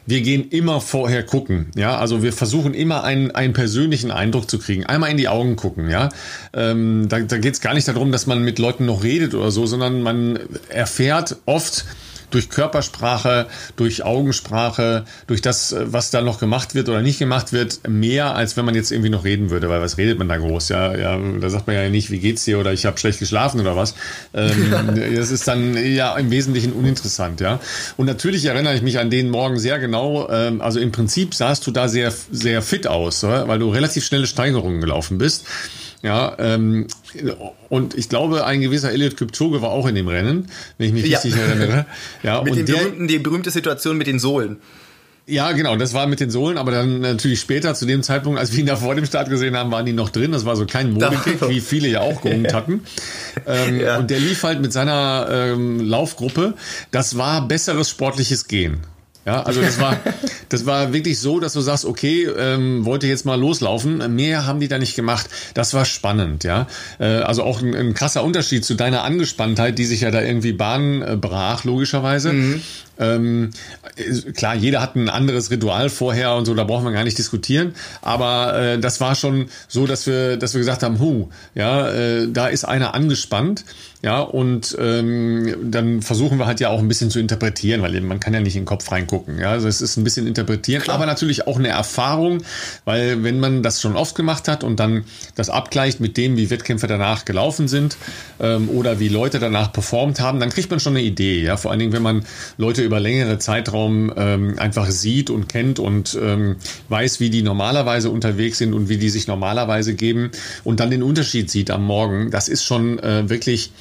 wir gehen immer vorher gucken. Ja, also wir versuchen immer einen, einen persönlichen Eindruck zu kriegen. Einmal in die Augen gucken. Ja, ähm, da, da geht es gar nicht darum, dass man mit Leuten noch redet oder so, sondern man erfährt oft, durch Körpersprache, durch Augensprache, durch das, äh, was da noch gemacht wird oder nicht gemacht wird, mehr, als wenn man jetzt irgendwie noch reden würde, weil was redet man da groß? Ja, ja da sagt man ja nicht, wie geht's dir oder ich habe schlecht geschlafen oder was. Ähm, das ist dann ja im Wesentlichen uninteressant, ja. Und natürlich erinnere ich mich an den Morgen sehr genau. Ähm, also im Prinzip sahst du da sehr, sehr fit aus, oder? weil du relativ schnelle Steigerungen gelaufen bist. Ja, ähm, und ich glaube, ein gewisser Elliot Kipchoge war auch in dem Rennen, wenn ich mich ja. richtig erinnere. Ja, mit und der, berühmten, die berühmte Situation mit den Sohlen. Ja, genau, das war mit den Sohlen, aber dann natürlich später, zu dem Zeitpunkt, als wir ihn da vor dem Start gesehen haben, waren die noch drin. Das war so kein Modekick, wie viele ja auch geholt hatten. ähm, ja. Und der lief halt mit seiner ähm, Laufgruppe. Das war besseres sportliches Gehen. Ja, also das war, das war wirklich so, dass du sagst, okay, ähm, wollte jetzt mal loslaufen. Mehr haben die da nicht gemacht. Das war spannend, ja. Äh, also auch ein, ein, krasser Unterschied zu deiner Angespanntheit, die sich ja da irgendwie Bahn äh, brach, logischerweise. Mhm. Ähm, klar, jeder hat ein anderes Ritual vorher und so, da brauchen wir gar nicht diskutieren. Aber äh, das war schon so, dass wir, dass wir gesagt haben, hu, ja, äh, da ist einer angespannt. Ja, und ähm, dann versuchen wir halt ja auch ein bisschen zu interpretieren, weil man kann ja nicht in den Kopf reingucken. Ja, also es ist ein bisschen interpretieren, Klar. aber natürlich auch eine Erfahrung, weil wenn man das schon oft gemacht hat und dann das abgleicht mit dem, wie Wettkämpfe danach gelaufen sind ähm, oder wie Leute danach performt haben, dann kriegt man schon eine Idee. Ja, vor allen Dingen, wenn man Leute über längere Zeitraum ähm, einfach sieht und kennt und ähm, weiß, wie die normalerweise unterwegs sind und wie die sich normalerweise geben und dann den Unterschied sieht am Morgen. Das ist schon äh, wirklich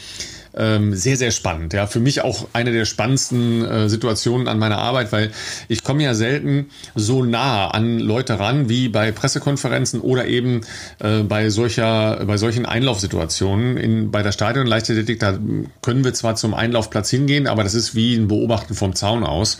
ähm, sehr, sehr spannend. Ja, für mich auch eine der spannendsten äh, Situationen an meiner Arbeit, weil ich komme ja selten so nah an Leute ran wie bei Pressekonferenzen oder eben äh, bei solcher, bei solchen Einlaufsituationen. In, bei der Stadionleichtathletik, da können wir zwar zum Einlaufplatz hingehen, aber das ist wie ein Beobachten vom Zaun aus.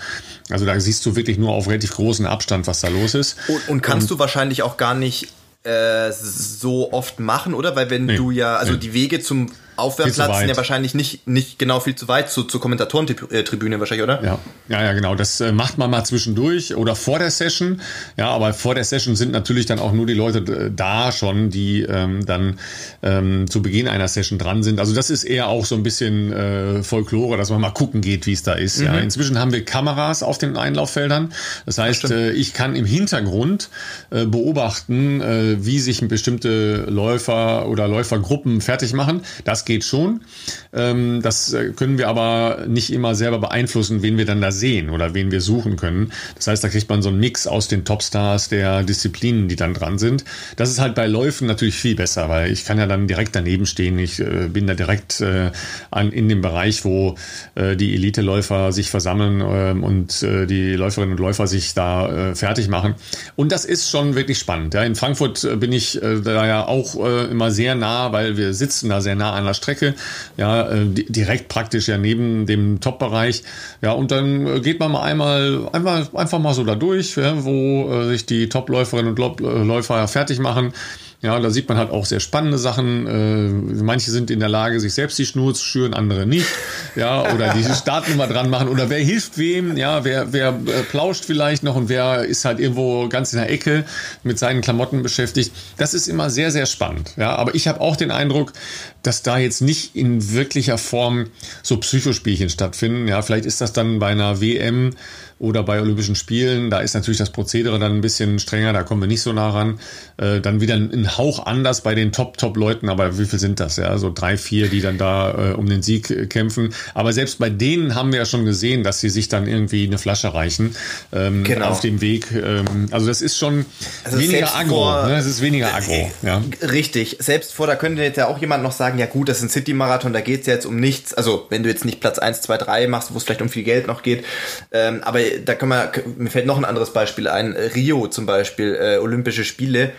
Also da siehst du wirklich nur auf relativ großen Abstand, was da los ist. Und, und kannst und, du wahrscheinlich auch gar nicht äh, so oft machen, oder? Weil wenn nee, du ja, also nee. die Wege zum Aufwärmplatz sind ja wahrscheinlich nicht, nicht genau viel zu weit zu, zur Kommentatorentribüne wahrscheinlich, oder? Ja. ja, ja, genau. Das äh, macht man mal zwischendurch oder vor der Session. Ja, aber vor der Session sind natürlich dann auch nur die Leute äh, da schon, die ähm, dann ähm, zu Beginn einer Session dran sind. Also das ist eher auch so ein bisschen äh, Folklore, dass man mal gucken geht, wie es da ist. Mhm. Ja, inzwischen haben wir Kameras auf den Einlauffeldern. Das heißt, äh, ich kann im Hintergrund äh, beobachten, äh, wie sich bestimmte Läufer oder Läufergruppen fertig machen. Das geht schon. Ähm, das äh, können wir aber nicht immer selber beeinflussen, wen wir dann da sehen oder wen wir suchen können. Das heißt, da kriegt man so einen Mix aus den Topstars der Disziplinen, die dann dran sind. Das ist halt bei Läufen natürlich viel besser, weil ich kann ja dann direkt daneben stehen. Ich äh, bin da direkt äh, an, in dem Bereich, wo äh, die Elite-Läufer sich versammeln ähm, und äh, die Läuferinnen und Läufer sich da äh, fertig machen. Und das ist schon wirklich spannend. Ja. In Frankfurt bin ich da ja auch immer sehr nah, weil wir sitzen da sehr nah an der Strecke. Ja, direkt praktisch ja neben dem Top-Bereich. Ja, und dann geht man mal einmal, einmal einfach mal so da durch, ja, wo sich die Top-Läuferinnen und Läufer fertig machen. Ja, da sieht man halt auch sehr spannende Sachen. Äh, manche sind in der Lage, sich selbst die Schnur zu schüren, andere nicht. Ja, oder die Startnummer dran machen. Oder wer hilft wem? Ja, wer, wer äh, plauscht vielleicht noch und wer ist halt irgendwo ganz in der Ecke mit seinen Klamotten beschäftigt. Das ist immer sehr, sehr spannend. Ja, aber ich habe auch den Eindruck, dass da jetzt nicht in wirklicher Form so Psychospielchen stattfinden. Ja, vielleicht ist das dann bei einer WM oder bei Olympischen Spielen, da ist natürlich das Prozedere dann ein bisschen strenger, da kommen wir nicht so nah ran. Äh, dann wieder ein Hauch anders bei den Top-Top-Leuten, aber wie viel sind das? Ja, so drei, vier, die dann da äh, um den Sieg äh, kämpfen. Aber selbst bei denen haben wir ja schon gesehen, dass sie sich dann irgendwie eine Flasche reichen ähm, genau. auf dem Weg. Ähm, also das ist schon also weniger aggro. Ne? Es ist weniger aggro. Äh, ja. Richtig. Selbst vor, da könnte jetzt ja auch jemand noch sagen, ja gut, das ist ein City-Marathon, da geht es ja jetzt um nichts. Also wenn du jetzt nicht Platz 1, 2, 3 machst, wo es vielleicht um viel Geld noch geht. Ähm, aber da kann man, mir fällt noch ein anderes Beispiel ein. Rio zum Beispiel, äh, Olympische Spiele.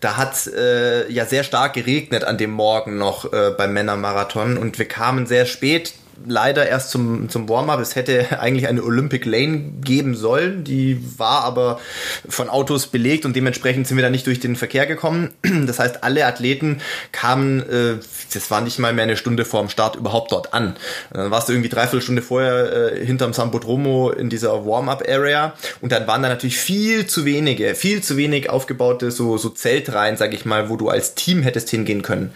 Da hat äh, ja sehr stark geregnet an dem Morgen noch äh, beim Männermarathon und wir kamen sehr spät leider erst zum, zum Warm-up. Es hätte eigentlich eine Olympic Lane geben sollen. Die war aber von Autos belegt und dementsprechend sind wir da nicht durch den Verkehr gekommen. Das heißt, alle Athleten kamen, äh, das war nicht mal mehr eine Stunde vor dem Start überhaupt dort an. Und dann warst du irgendwie dreiviertel Stunde vorher äh, hinterm Sambodromo in dieser Warm-up-Area und dann waren da natürlich viel zu wenige, viel zu wenig aufgebaute so, so Zeltreihen, sag ich mal, wo du als Team hättest hingehen können.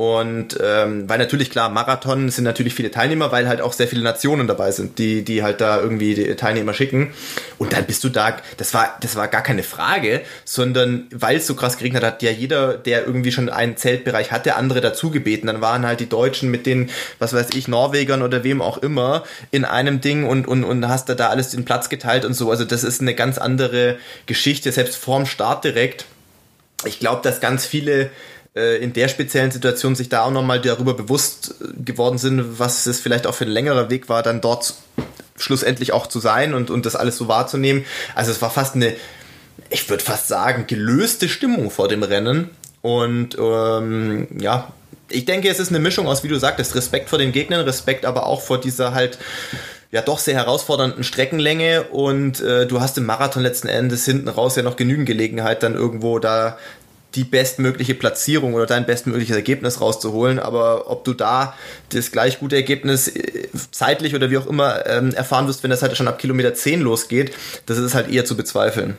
Und ähm, weil natürlich klar, Marathon sind natürlich viele Teilnehmer, weil halt auch sehr viele Nationen dabei sind, die, die halt da irgendwie die Teilnehmer schicken. Und dann bist du da, das war, das war gar keine Frage, sondern weil es so krass geregnet hat, ja jeder, der irgendwie schon einen Zeltbereich hatte, andere dazu gebeten. Dann waren halt die Deutschen mit den, was weiß ich, Norwegern oder wem auch immer in einem Ding und, und, und hast da, da alles den Platz geteilt und so. Also das ist eine ganz andere Geschichte, selbst vorm Start direkt. Ich glaube, dass ganz viele in der speziellen Situation sich da auch nochmal darüber bewusst äh, geworden sind, was es vielleicht auch für ein längerer Weg war, dann dort schlussendlich auch zu sein und, und das alles so wahrzunehmen. Also es war fast eine, ich würde fast sagen, gelöste Stimmung vor dem Rennen. Und ähm, ja, ich denke, es ist eine Mischung aus, wie du sagtest, Respekt vor den Gegnern, Respekt aber auch vor dieser halt ja doch sehr herausfordernden Streckenlänge und äh, du hast im Marathon letzten Endes hinten raus ja noch genügend Gelegenheit, dann irgendwo da die bestmögliche Platzierung oder dein bestmögliches Ergebnis rauszuholen. Aber ob du da das gleich gute Ergebnis äh, zeitlich oder wie auch immer ähm, erfahren wirst, wenn das halt schon ab Kilometer 10 losgeht, das ist halt eher zu bezweifeln.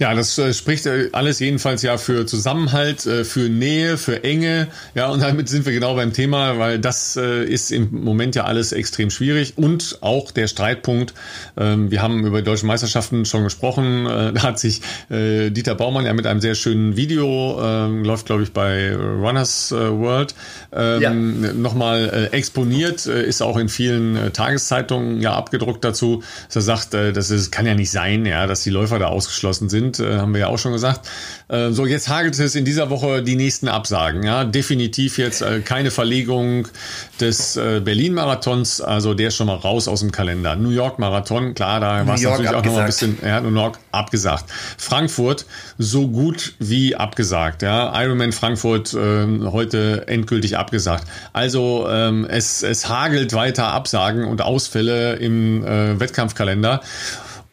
Ja, das äh, spricht äh, alles jedenfalls ja für Zusammenhalt, äh, für Nähe, für Enge. Ja, und damit sind wir genau beim Thema, weil das äh, ist im Moment ja alles extrem schwierig und auch der Streitpunkt. Ähm, wir haben über die deutschen Meisterschaften schon gesprochen. Äh, da hat sich Dieter Baumann ja mit einem sehr schönen Video, ähm, läuft glaube ich bei Runners World, ähm, ja. nochmal exponiert, ist auch in vielen Tageszeitungen ja abgedruckt dazu, dass er sagt, das ist, kann ja nicht sein, ja, dass die Läufer da ausgeschlossen sind sind, äh, haben wir ja auch schon gesagt. Äh, so, jetzt hagelt es in dieser Woche die nächsten Absagen. Ja, definitiv jetzt äh, keine Verlegung des äh, Berlin-Marathons, also der ist schon mal raus aus dem Kalender. New York-Marathon, klar, da war es natürlich abgesagt. auch noch mal ein bisschen, ja, New York abgesagt. Frankfurt so gut wie abgesagt. Ja, Ironman Frankfurt ähm, heute endgültig abgesagt. Also ähm, es, es hagelt weiter Absagen und Ausfälle im äh, Wettkampfkalender.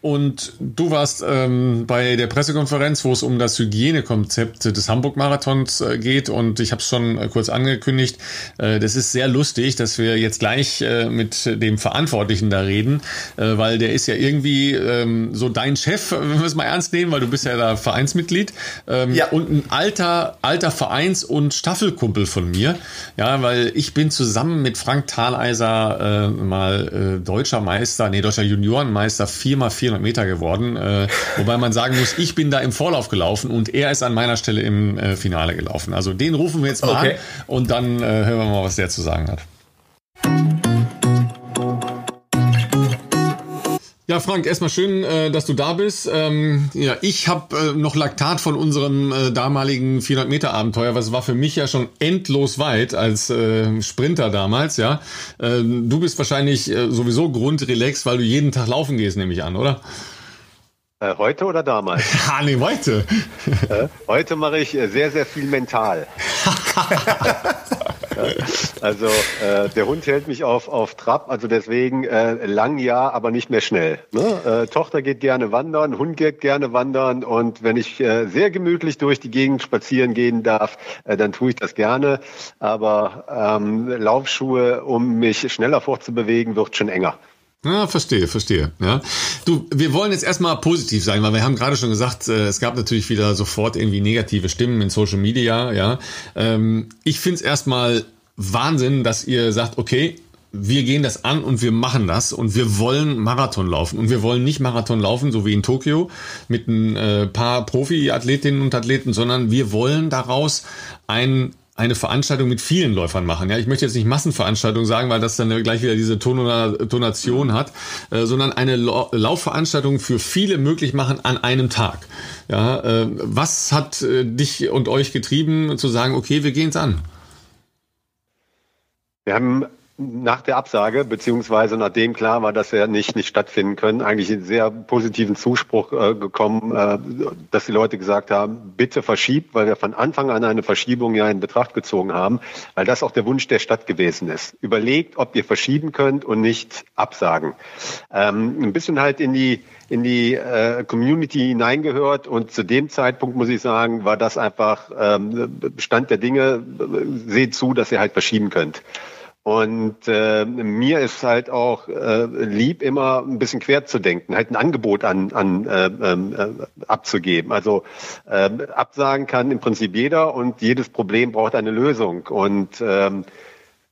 Und du warst ähm, bei der Pressekonferenz, wo es um das Hygienekonzept des Hamburg-Marathons äh, geht. Und ich habe es schon äh, kurz angekündigt. Äh, das ist sehr lustig, dass wir jetzt gleich äh, mit dem Verantwortlichen da reden, äh, weil der ist ja irgendwie ähm, so dein Chef, wenn wir es mal ernst nehmen, weil du bist ja da Vereinsmitglied. Ähm, ja. Und ein alter, alter Vereins- und Staffelkumpel von mir. Ja, weil ich bin zusammen mit Frank Thaleiser äh, mal deutscher Meister, nee, deutscher Juniorenmeister, viermal 400 400 Meter geworden. Äh, wobei man sagen muss, ich bin da im Vorlauf gelaufen und er ist an meiner Stelle im äh, Finale gelaufen. Also den rufen wir jetzt mal okay. an und dann äh, hören wir mal, was der zu sagen hat. Ja, Frank, erstmal schön, äh, dass du da bist. Ähm, ja, ich habe äh, noch Laktat von unserem äh, damaligen 400-Meter-Abenteuer, was war für mich ja schon endlos weit als äh, Sprinter damals, ja. Ähm, du bist wahrscheinlich sowieso grundrelax, weil du jeden Tag laufen gehst, nehme ich an, oder? Heute oder damals? Ah, nee, heute. Heute mache ich sehr, sehr viel mental. also äh, der Hund hält mich auf, auf Trab, also deswegen äh, lang ja, aber nicht mehr schnell. Ne? Äh, Tochter geht gerne wandern, Hund geht gerne wandern und wenn ich äh, sehr gemütlich durch die Gegend spazieren gehen darf, äh, dann tue ich das gerne. Aber ähm, Laufschuhe, um mich schneller fortzubewegen, wird schon enger. Ja, verstehe, verstehe. Ja. Du, wir wollen jetzt erstmal positiv sein, weil wir haben gerade schon gesagt, äh, es gab natürlich wieder sofort irgendwie negative Stimmen in Social Media, ja. Ähm, ich finde es erstmal Wahnsinn, dass ihr sagt, okay, wir gehen das an und wir machen das und wir wollen Marathon laufen und wir wollen nicht Marathon laufen, so wie in Tokio mit ein äh, paar Profi-Athletinnen und Athleten, sondern wir wollen daraus ein eine Veranstaltung mit vielen Läufern machen. Ja, ich möchte jetzt nicht Massenveranstaltung sagen, weil das dann gleich wieder diese Tonation hat, äh, sondern eine Laufveranstaltung für viele möglich machen an einem Tag. Ja, äh, was hat äh, dich und euch getrieben zu sagen, okay, wir gehen es an? Wir haben nach der Absage, beziehungsweise nachdem klar war, dass wir nicht, nicht stattfinden können, eigentlich einen sehr positiven Zuspruch äh, gekommen, äh, dass die Leute gesagt haben, bitte verschiebt, weil wir von Anfang an eine Verschiebung ja in Betracht gezogen haben, weil das auch der Wunsch der Stadt gewesen ist. Überlegt, ob ihr verschieben könnt und nicht absagen. Ähm, ein bisschen halt in die in die äh, Community hineingehört und zu dem Zeitpunkt muss ich sagen, war das einfach ähm, Stand der Dinge. Seht zu, dass ihr halt verschieben könnt. Und äh, mir ist halt auch äh, lieb, immer ein bisschen quer zu denken, halt ein Angebot an, an äh, äh, abzugeben. Also äh, absagen kann im Prinzip jeder und jedes Problem braucht eine Lösung. Und ähm,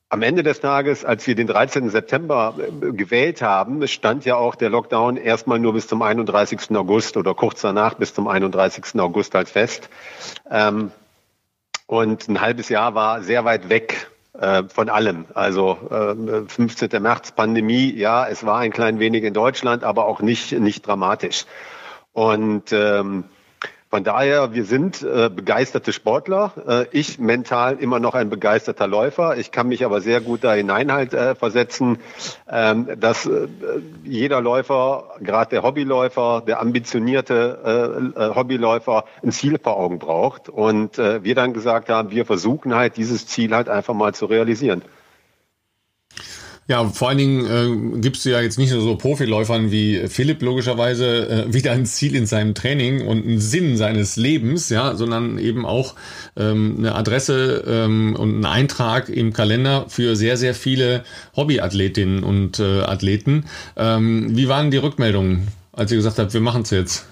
am Ende des Tages, als wir den 13. September äh, gewählt haben, stand ja auch der Lockdown erstmal nur bis zum 31. August oder kurz danach bis zum 31. August als fest. Ähm, und ein halbes Jahr war sehr weit weg äh, von allem. Also äh, 15. März Pandemie, ja, es war ein klein wenig in Deutschland, aber auch nicht, nicht dramatisch. Und ähm, von daher, wir sind äh, begeisterte Sportler. Äh, ich mental immer noch ein begeisterter Läufer. Ich kann mich aber sehr gut da hinein halt äh, versetzen, ähm, dass äh, jeder Läufer, gerade der Hobbyläufer, der ambitionierte äh, äh, Hobbyläufer, ein Ziel vor Augen braucht. Und wir dann gesagt haben, wir versuchen halt dieses Ziel halt einfach mal zu realisieren. Ja, vor allen Dingen äh, gibst du ja jetzt nicht nur so Profiläufern wie Philipp logischerweise äh, wieder ein Ziel in seinem Training und einen Sinn seines Lebens, ja, sondern eben auch ähm, eine Adresse ähm, und einen Eintrag im Kalender für sehr, sehr viele Hobbyathletinnen und äh, Athleten. Ähm, wie waren die Rückmeldungen, als ihr gesagt habt, wir machen es jetzt?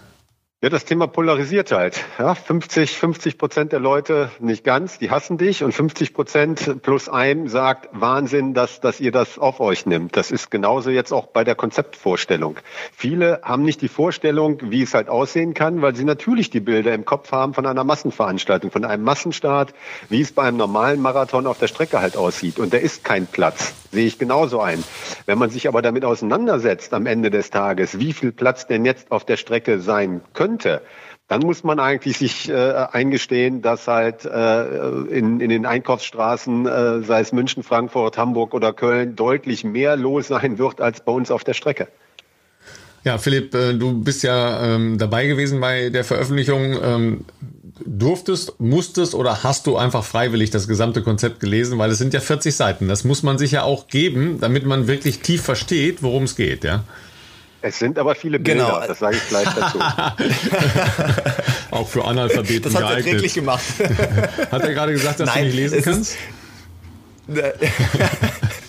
Ja, das Thema polarisiert halt. Ja, 50, 50 Prozent der Leute, nicht ganz, die hassen dich und 50 Prozent plus ein sagt, Wahnsinn, dass, dass ihr das auf euch nimmt. Das ist genauso jetzt auch bei der Konzeptvorstellung. Viele haben nicht die Vorstellung, wie es halt aussehen kann, weil sie natürlich die Bilder im Kopf haben von einer Massenveranstaltung, von einem Massenstart, wie es bei einem normalen Marathon auf der Strecke halt aussieht. Und da ist kein Platz. Sehe ich genauso ein. Wenn man sich aber damit auseinandersetzt am Ende des Tages, wie viel Platz denn jetzt auf der Strecke sein könnte, dann muss man eigentlich sich äh, eingestehen, dass halt äh, in, in den Einkaufsstraßen, äh, sei es München, Frankfurt, Hamburg oder Köln, deutlich mehr los sein wird als bei uns auf der Strecke. Ja, Philipp, äh, du bist ja ähm, dabei gewesen bei der Veröffentlichung. Ähm, durftest, musstest oder hast du einfach freiwillig das gesamte Konzept gelesen? Weil es sind ja 40 Seiten. Das muss man sich ja auch geben, damit man wirklich tief versteht, worum es geht, ja? Es sind aber viele Bilder, genau. das sage ich gleich dazu. Auch für Analphabeten Das hat er täglich gemacht. hat er gerade gesagt, dass Nein, du nicht lesen kannst?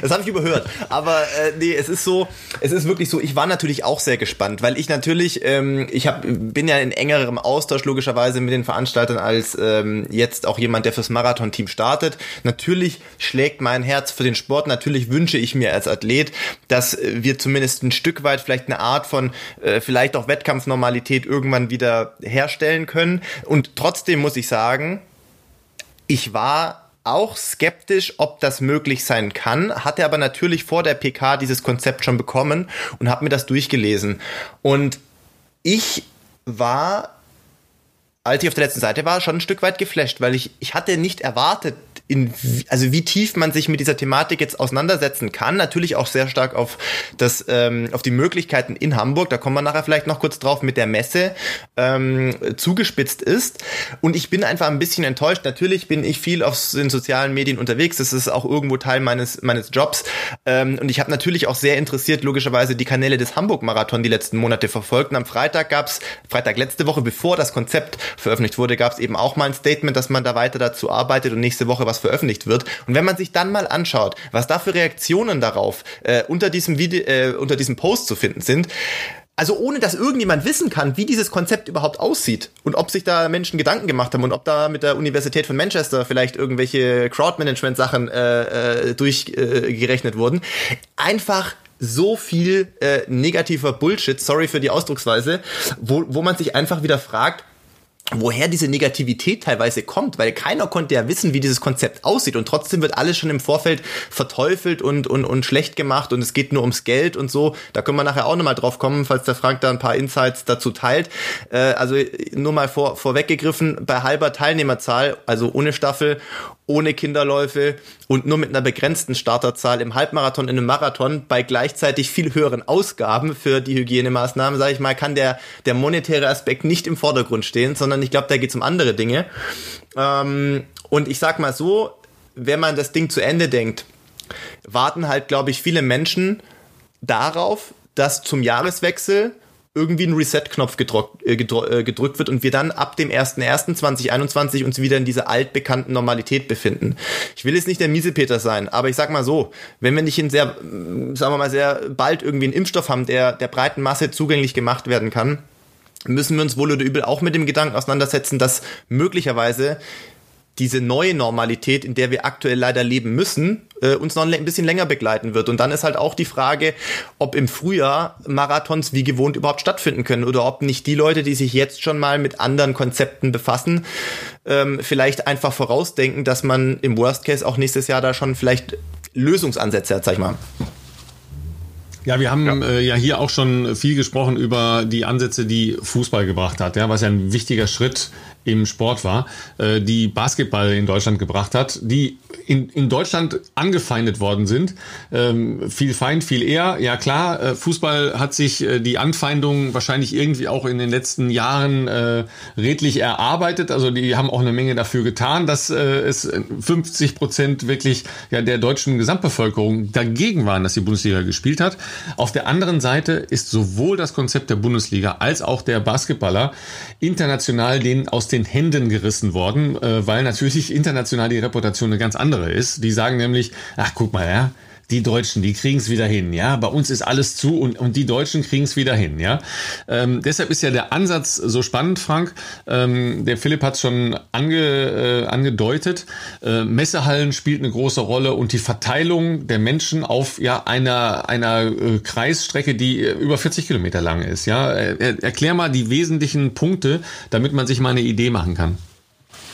Das habe ich überhört. Aber äh, nee, es ist so, es ist wirklich so, ich war natürlich auch sehr gespannt, weil ich natürlich, ähm, ich hab, bin ja in engerem Austausch logischerweise mit den Veranstaltern als ähm, jetzt auch jemand, der fürs Marathon-Team startet. Natürlich schlägt mein Herz für den Sport. Natürlich wünsche ich mir als Athlet, dass wir zumindest ein Stück weit vielleicht eine Art von äh, vielleicht auch Wettkampfnormalität irgendwann wieder herstellen können. Und trotzdem muss ich sagen, ich war auch skeptisch, ob das möglich sein kann, hatte aber natürlich vor der PK dieses Konzept schon bekommen und habe mir das durchgelesen. Und ich war, als ich auf der letzten Seite war, schon ein Stück weit geflasht, weil ich, ich hatte nicht erwartet, in, also wie tief man sich mit dieser Thematik jetzt auseinandersetzen kann. Natürlich auch sehr stark auf das, ähm, auf die Möglichkeiten in Hamburg. Da kommen wir nachher vielleicht noch kurz drauf mit der Messe ähm, zugespitzt ist. Und ich bin einfach ein bisschen enttäuscht. Natürlich bin ich viel auf den sozialen Medien unterwegs. Das ist auch irgendwo Teil meines meines Jobs. Ähm, und ich habe natürlich auch sehr interessiert logischerweise die Kanäle des Hamburg Marathon die letzten Monate verfolgt. Und am Freitag gab's Freitag letzte Woche, bevor das Konzept veröffentlicht wurde, gab's eben auch mal ein Statement, dass man da weiter dazu arbeitet und nächste Woche was was veröffentlicht wird. Und wenn man sich dann mal anschaut, was da für Reaktionen darauf äh, unter diesem Video, äh, unter diesem Post zu finden sind, also ohne dass irgendjemand wissen kann, wie dieses Konzept überhaupt aussieht und ob sich da Menschen Gedanken gemacht haben und ob da mit der Universität von Manchester vielleicht irgendwelche Crowdmanagement-Sachen äh, äh, durchgerechnet äh, wurden, einfach so viel äh, negativer Bullshit, sorry für die Ausdrucksweise, wo, wo man sich einfach wieder fragt, woher diese Negativität teilweise kommt, weil keiner konnte ja wissen, wie dieses Konzept aussieht und trotzdem wird alles schon im Vorfeld verteufelt und, und, und schlecht gemacht und es geht nur ums Geld und so. Da können wir nachher auch nochmal drauf kommen, falls der Frank da ein paar Insights dazu teilt. Äh, also nur mal vor, vorweggegriffen, bei halber Teilnehmerzahl, also ohne Staffel ohne Kinderläufe und nur mit einer begrenzten Starterzahl im Halbmarathon, in einem Marathon bei gleichzeitig viel höheren Ausgaben für die Hygienemaßnahmen, sage ich mal, kann der, der monetäre Aspekt nicht im Vordergrund stehen, sondern ich glaube, da geht es um andere Dinge. Ähm, und ich sag mal so, wenn man das Ding zu Ende denkt, warten halt, glaube ich, viele Menschen darauf, dass zum Jahreswechsel irgendwie ein Reset-Knopf äh, äh, gedrückt wird und wir dann ab dem 01.01.2021 uns wieder in dieser altbekannten Normalität befinden. Ich will jetzt nicht der Miesepeter sein, aber ich sag mal so, wenn wir nicht in sehr, sagen wir mal, sehr bald irgendwie einen Impfstoff haben, der der breiten Masse zugänglich gemacht werden kann, müssen wir uns wohl oder übel auch mit dem Gedanken auseinandersetzen, dass möglicherweise diese neue Normalität, in der wir aktuell leider leben müssen, äh, uns noch ein bisschen länger begleiten wird. Und dann ist halt auch die Frage, ob im Frühjahr Marathons wie gewohnt überhaupt stattfinden können oder ob nicht die Leute, die sich jetzt schon mal mit anderen Konzepten befassen, ähm, vielleicht einfach vorausdenken, dass man im Worst Case auch nächstes Jahr da schon vielleicht Lösungsansätze hat, sag ich mal. Ja, wir haben ja. Äh, ja hier auch schon viel gesprochen über die Ansätze, die Fußball gebracht hat, ja, was ja ein wichtiger Schritt im Sport war, äh, die Basketball in Deutschland gebracht hat, die in, in Deutschland angefeindet worden sind. Ähm, viel Feind, viel eher. Ja klar, äh, Fußball hat sich äh, die Anfeindungen wahrscheinlich irgendwie auch in den letzten Jahren äh, redlich erarbeitet. Also die haben auch eine Menge dafür getan, dass äh, es 50 Prozent wirklich ja, der deutschen Gesamtbevölkerung dagegen waren, dass die Bundesliga gespielt hat. Auf der anderen Seite ist sowohl das Konzept der Bundesliga als auch der Basketballer international den aus den Händen gerissen worden, äh, weil natürlich international die Reputation eine ganz andere ist. Die sagen nämlich, ach guck mal, ja, die Deutschen, die kriegen es wieder hin, ja. Bei uns ist alles zu und, und die Deutschen kriegen es wieder hin, ja. Ähm, deshalb ist ja der Ansatz so spannend, Frank. Ähm, der Philipp hat schon ange, äh, angedeutet. Äh, Messehallen spielt eine große Rolle und die Verteilung der Menschen auf ja einer einer äh, Kreisstrecke, die äh, über 40 Kilometer lang ist, ja. Er, erklär mal die wesentlichen Punkte, damit man sich mal eine Idee machen kann.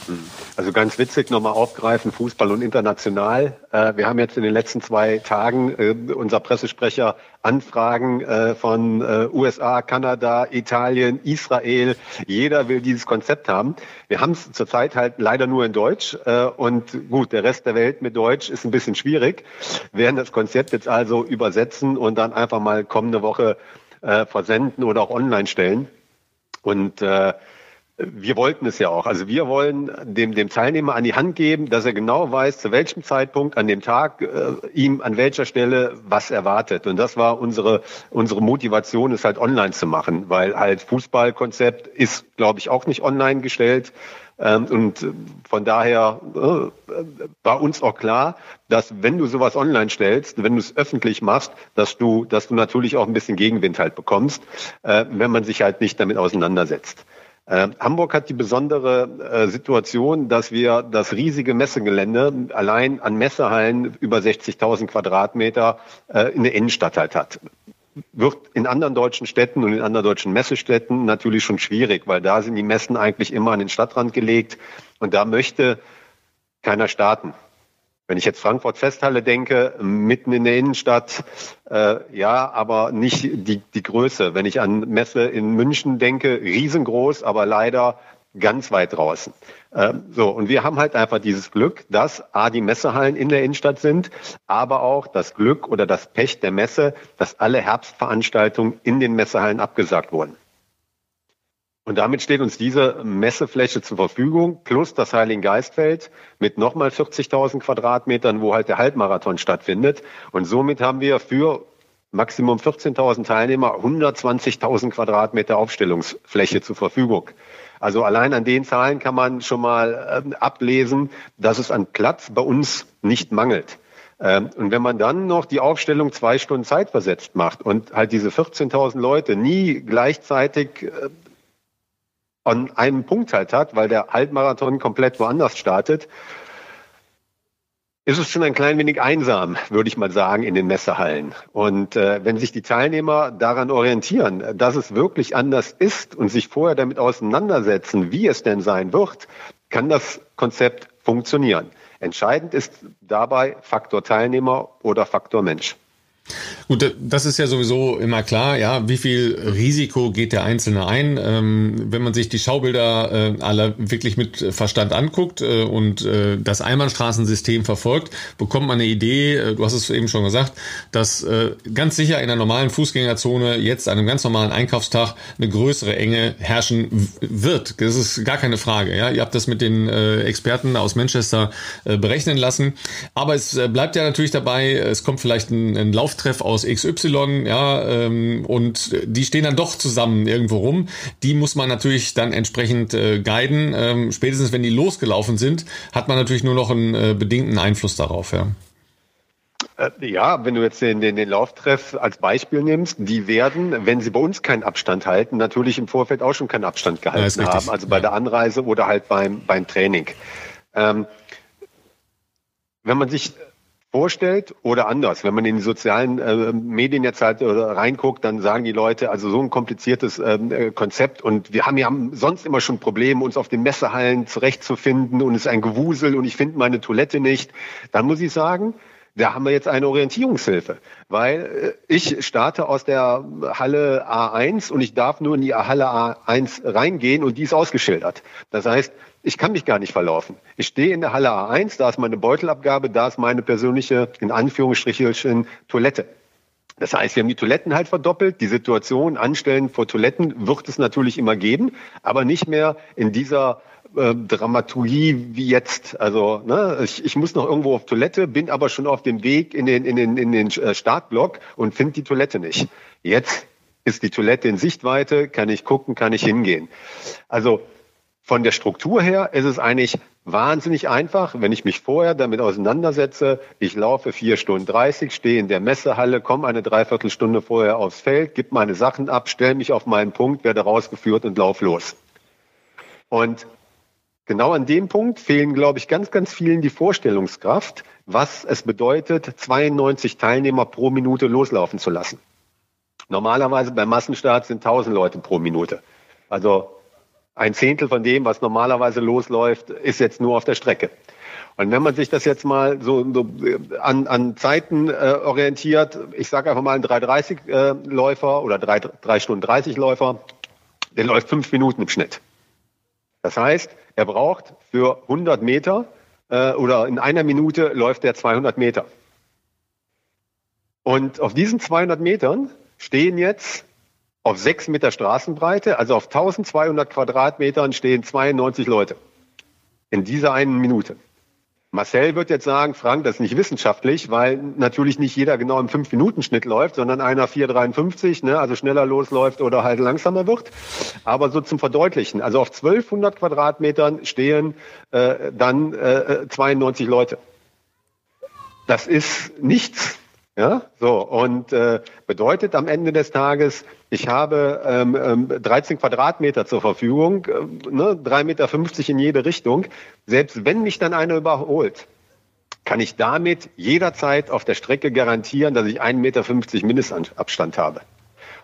Hm. Also ganz witzig nochmal aufgreifen, Fußball und international. Äh, wir haben jetzt in den letzten zwei Tagen äh, unser Pressesprecher Anfragen äh, von USA, Kanada, Italien, Israel. Jeder will dieses Konzept haben. Wir haben es zurzeit halt leider nur in Deutsch und gut, der Rest der Welt mit Deutsch ist ein bisschen schwierig. Wir werden das Konzept jetzt also übersetzen und dann einfach mal kommende Woche versenden oder auch online stellen. Und äh, wir wollten es ja auch. Also wir wollen dem, dem Teilnehmer an die Hand geben, dass er genau weiß, zu welchem Zeitpunkt an dem Tag äh, ihm an welcher Stelle was erwartet. Und das war unsere, unsere Motivation, es halt online zu machen, weil halt Fußballkonzept ist, glaube ich, auch nicht online gestellt. Ähm, und von daher äh, war uns auch klar, dass wenn du sowas online stellst, wenn du es öffentlich machst, dass du, dass du natürlich auch ein bisschen Gegenwind halt bekommst, äh, wenn man sich halt nicht damit auseinandersetzt. Äh, Hamburg hat die besondere äh, Situation, dass wir das riesige Messegelände allein an Messehallen über 60.000 Quadratmeter äh, in der Innenstadt halt hat. Wird in anderen deutschen Städten und in anderen deutschen Messestädten natürlich schon schwierig, weil da sind die Messen eigentlich immer an den Stadtrand gelegt und da möchte keiner starten. Wenn ich jetzt Frankfurt Festhalle denke, mitten in der Innenstadt, äh, ja, aber nicht die, die Größe. Wenn ich an Messe in München denke, riesengroß, aber leider ganz weit draußen. Ähm, so, und wir haben halt einfach dieses Glück, dass A, die Messehallen in der Innenstadt sind, aber auch das Glück oder das Pech der Messe, dass alle Herbstveranstaltungen in den Messehallen abgesagt wurden. Und damit steht uns diese Messefläche zur Verfügung, plus das Heiligengeistfeld mit nochmal 40.000 Quadratmetern, wo halt der Halbmarathon stattfindet. Und somit haben wir für Maximum 14.000 Teilnehmer 120.000 Quadratmeter Aufstellungsfläche zur Verfügung. Also allein an den Zahlen kann man schon mal äh, ablesen, dass es an Platz bei uns nicht mangelt. Ähm, und wenn man dann noch die Aufstellung zwei Stunden zeitversetzt macht und halt diese 14.000 Leute nie gleichzeitig äh, an einem Punkt halt hat, weil der Halbmarathon komplett woanders startet, ist es schon ein klein wenig einsam, würde ich mal sagen, in den Messehallen. Und äh, wenn sich die Teilnehmer daran orientieren, dass es wirklich anders ist und sich vorher damit auseinandersetzen, wie es denn sein wird, kann das Konzept funktionieren. Entscheidend ist dabei Faktor Teilnehmer oder Faktor Mensch. Gut, das ist ja sowieso immer klar, ja, wie viel Risiko geht der Einzelne ein? Ähm, wenn man sich die Schaubilder äh, alle wirklich mit Verstand anguckt äh, und äh, das Einbahnstraßensystem verfolgt, bekommt man eine Idee, äh, du hast es eben schon gesagt, dass äh, ganz sicher in einer normalen Fußgängerzone jetzt an einem ganz normalen Einkaufstag eine größere Enge herrschen wird. Das ist gar keine Frage. Ja, ihr habt das mit den äh, Experten aus Manchester berechnen lassen. Aber es bleibt ja natürlich dabei, es kommt vielleicht ein, ein Lauf Auftreff aus XY, ja, ähm, und die stehen dann doch zusammen irgendwo rum. Die muss man natürlich dann entsprechend äh, guiden. Ähm, spätestens wenn die losgelaufen sind, hat man natürlich nur noch einen äh, bedingten Einfluss darauf, ja. Äh, ja, wenn du jetzt den, den, den Lauftreff als Beispiel nimmst, die werden, wenn sie bei uns keinen Abstand halten, natürlich im Vorfeld auch schon keinen Abstand gehalten ja, haben. Also bei ja. der Anreise oder halt beim, beim Training. Ähm, wenn man sich vorstellt oder anders. Wenn man in die sozialen äh, Medien jetzt halt äh, reinguckt, dann sagen die Leute, also so ein kompliziertes ähm, äh, Konzept und wir haben ja sonst immer schon Probleme, uns auf den Messehallen zurechtzufinden und es ist ein Gewusel und ich finde meine Toilette nicht. Dann muss ich sagen, da haben wir jetzt eine Orientierungshilfe, weil äh, ich starte aus der Halle A1 und ich darf nur in die Halle A1 reingehen und die ist ausgeschildert. Das heißt, ich kann mich gar nicht verlaufen. Ich stehe in der Halle A1, da ist meine Beutelabgabe, da ist meine persönliche, in Anführungsstrichen, Toilette. Das heißt, wir haben die Toiletten halt verdoppelt. Die Situation anstellen vor Toiletten wird es natürlich immer geben, aber nicht mehr in dieser äh, Dramaturgie wie jetzt. Also ne, ich, ich muss noch irgendwo auf Toilette, bin aber schon auf dem Weg in den, in den, in den äh, Startblock und finde die Toilette nicht. Jetzt ist die Toilette in Sichtweite, kann ich gucken, kann ich hingehen. Also von der Struktur her ist es eigentlich wahnsinnig einfach, wenn ich mich vorher damit auseinandersetze. Ich laufe vier Stunden dreißig, stehe in der Messehalle, komme eine Dreiviertelstunde vorher aufs Feld, gebe meine Sachen ab, stelle mich auf meinen Punkt, werde rausgeführt und lauf los. Und genau an dem Punkt fehlen, glaube ich, ganz, ganz vielen die Vorstellungskraft, was es bedeutet, 92 Teilnehmer pro Minute loslaufen zu lassen. Normalerweise beim Massenstart sind 1000 Leute pro Minute. Also ein Zehntel von dem, was normalerweise losläuft, ist jetzt nur auf der Strecke. Und wenn man sich das jetzt mal so, so an, an Zeiten äh, orientiert, ich sage einfach mal ein 3,30-Läufer äh, oder 3, 3 Stunden 30-Läufer, der läuft fünf Minuten im Schnitt. Das heißt, er braucht für 100 Meter äh, oder in einer Minute läuft er 200 Meter. Und auf diesen 200 Metern stehen jetzt Auf sechs Meter Straßenbreite, also auf 1200 Quadratmetern stehen 92 Leute. In dieser einen Minute. Marcel wird jetzt sagen, Frank, das ist nicht wissenschaftlich, weil natürlich nicht jeder genau im 5-Minuten-Schnitt läuft, sondern einer 4,53, ne, also schneller losläuft oder halt langsamer wird. Aber so zum Verdeutlichen, also auf 1200 Quadratmetern stehen äh, dann äh, 92 Leute. Das ist nichts. Ja, so und äh, bedeutet am Ende des Tages, ich habe ähm, 13 ähm, Quadratmeter zur Verfügung, äh, ne, 3,50 Meter in jede Richtung. Selbst wenn mich dann einer überholt, kann ich damit jederzeit auf der Strecke garantieren, dass ich 1,50 Meter Mindestabstand habe.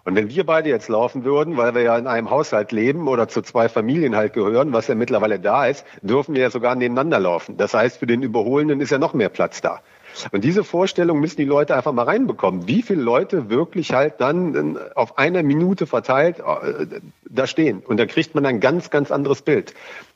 Und wenn wir beide jetzt laufen würden, weil wir ja in einem Haushalt leben oder zu zwei Familien halt gehören, was ja mittlerweile da ist, dürfen wir ja sogar nebeneinander laufen. Das heißt, für den Überholenden ist ja noch mehr Platz da. Und diese Vorstellung müssen die Leute einfach mal reinbekommen. Wie viele Leute wirklich halt dann auf einer Minute verteilt äh, da stehen? Und da kriegt man ein ganz, ganz anderes Bild.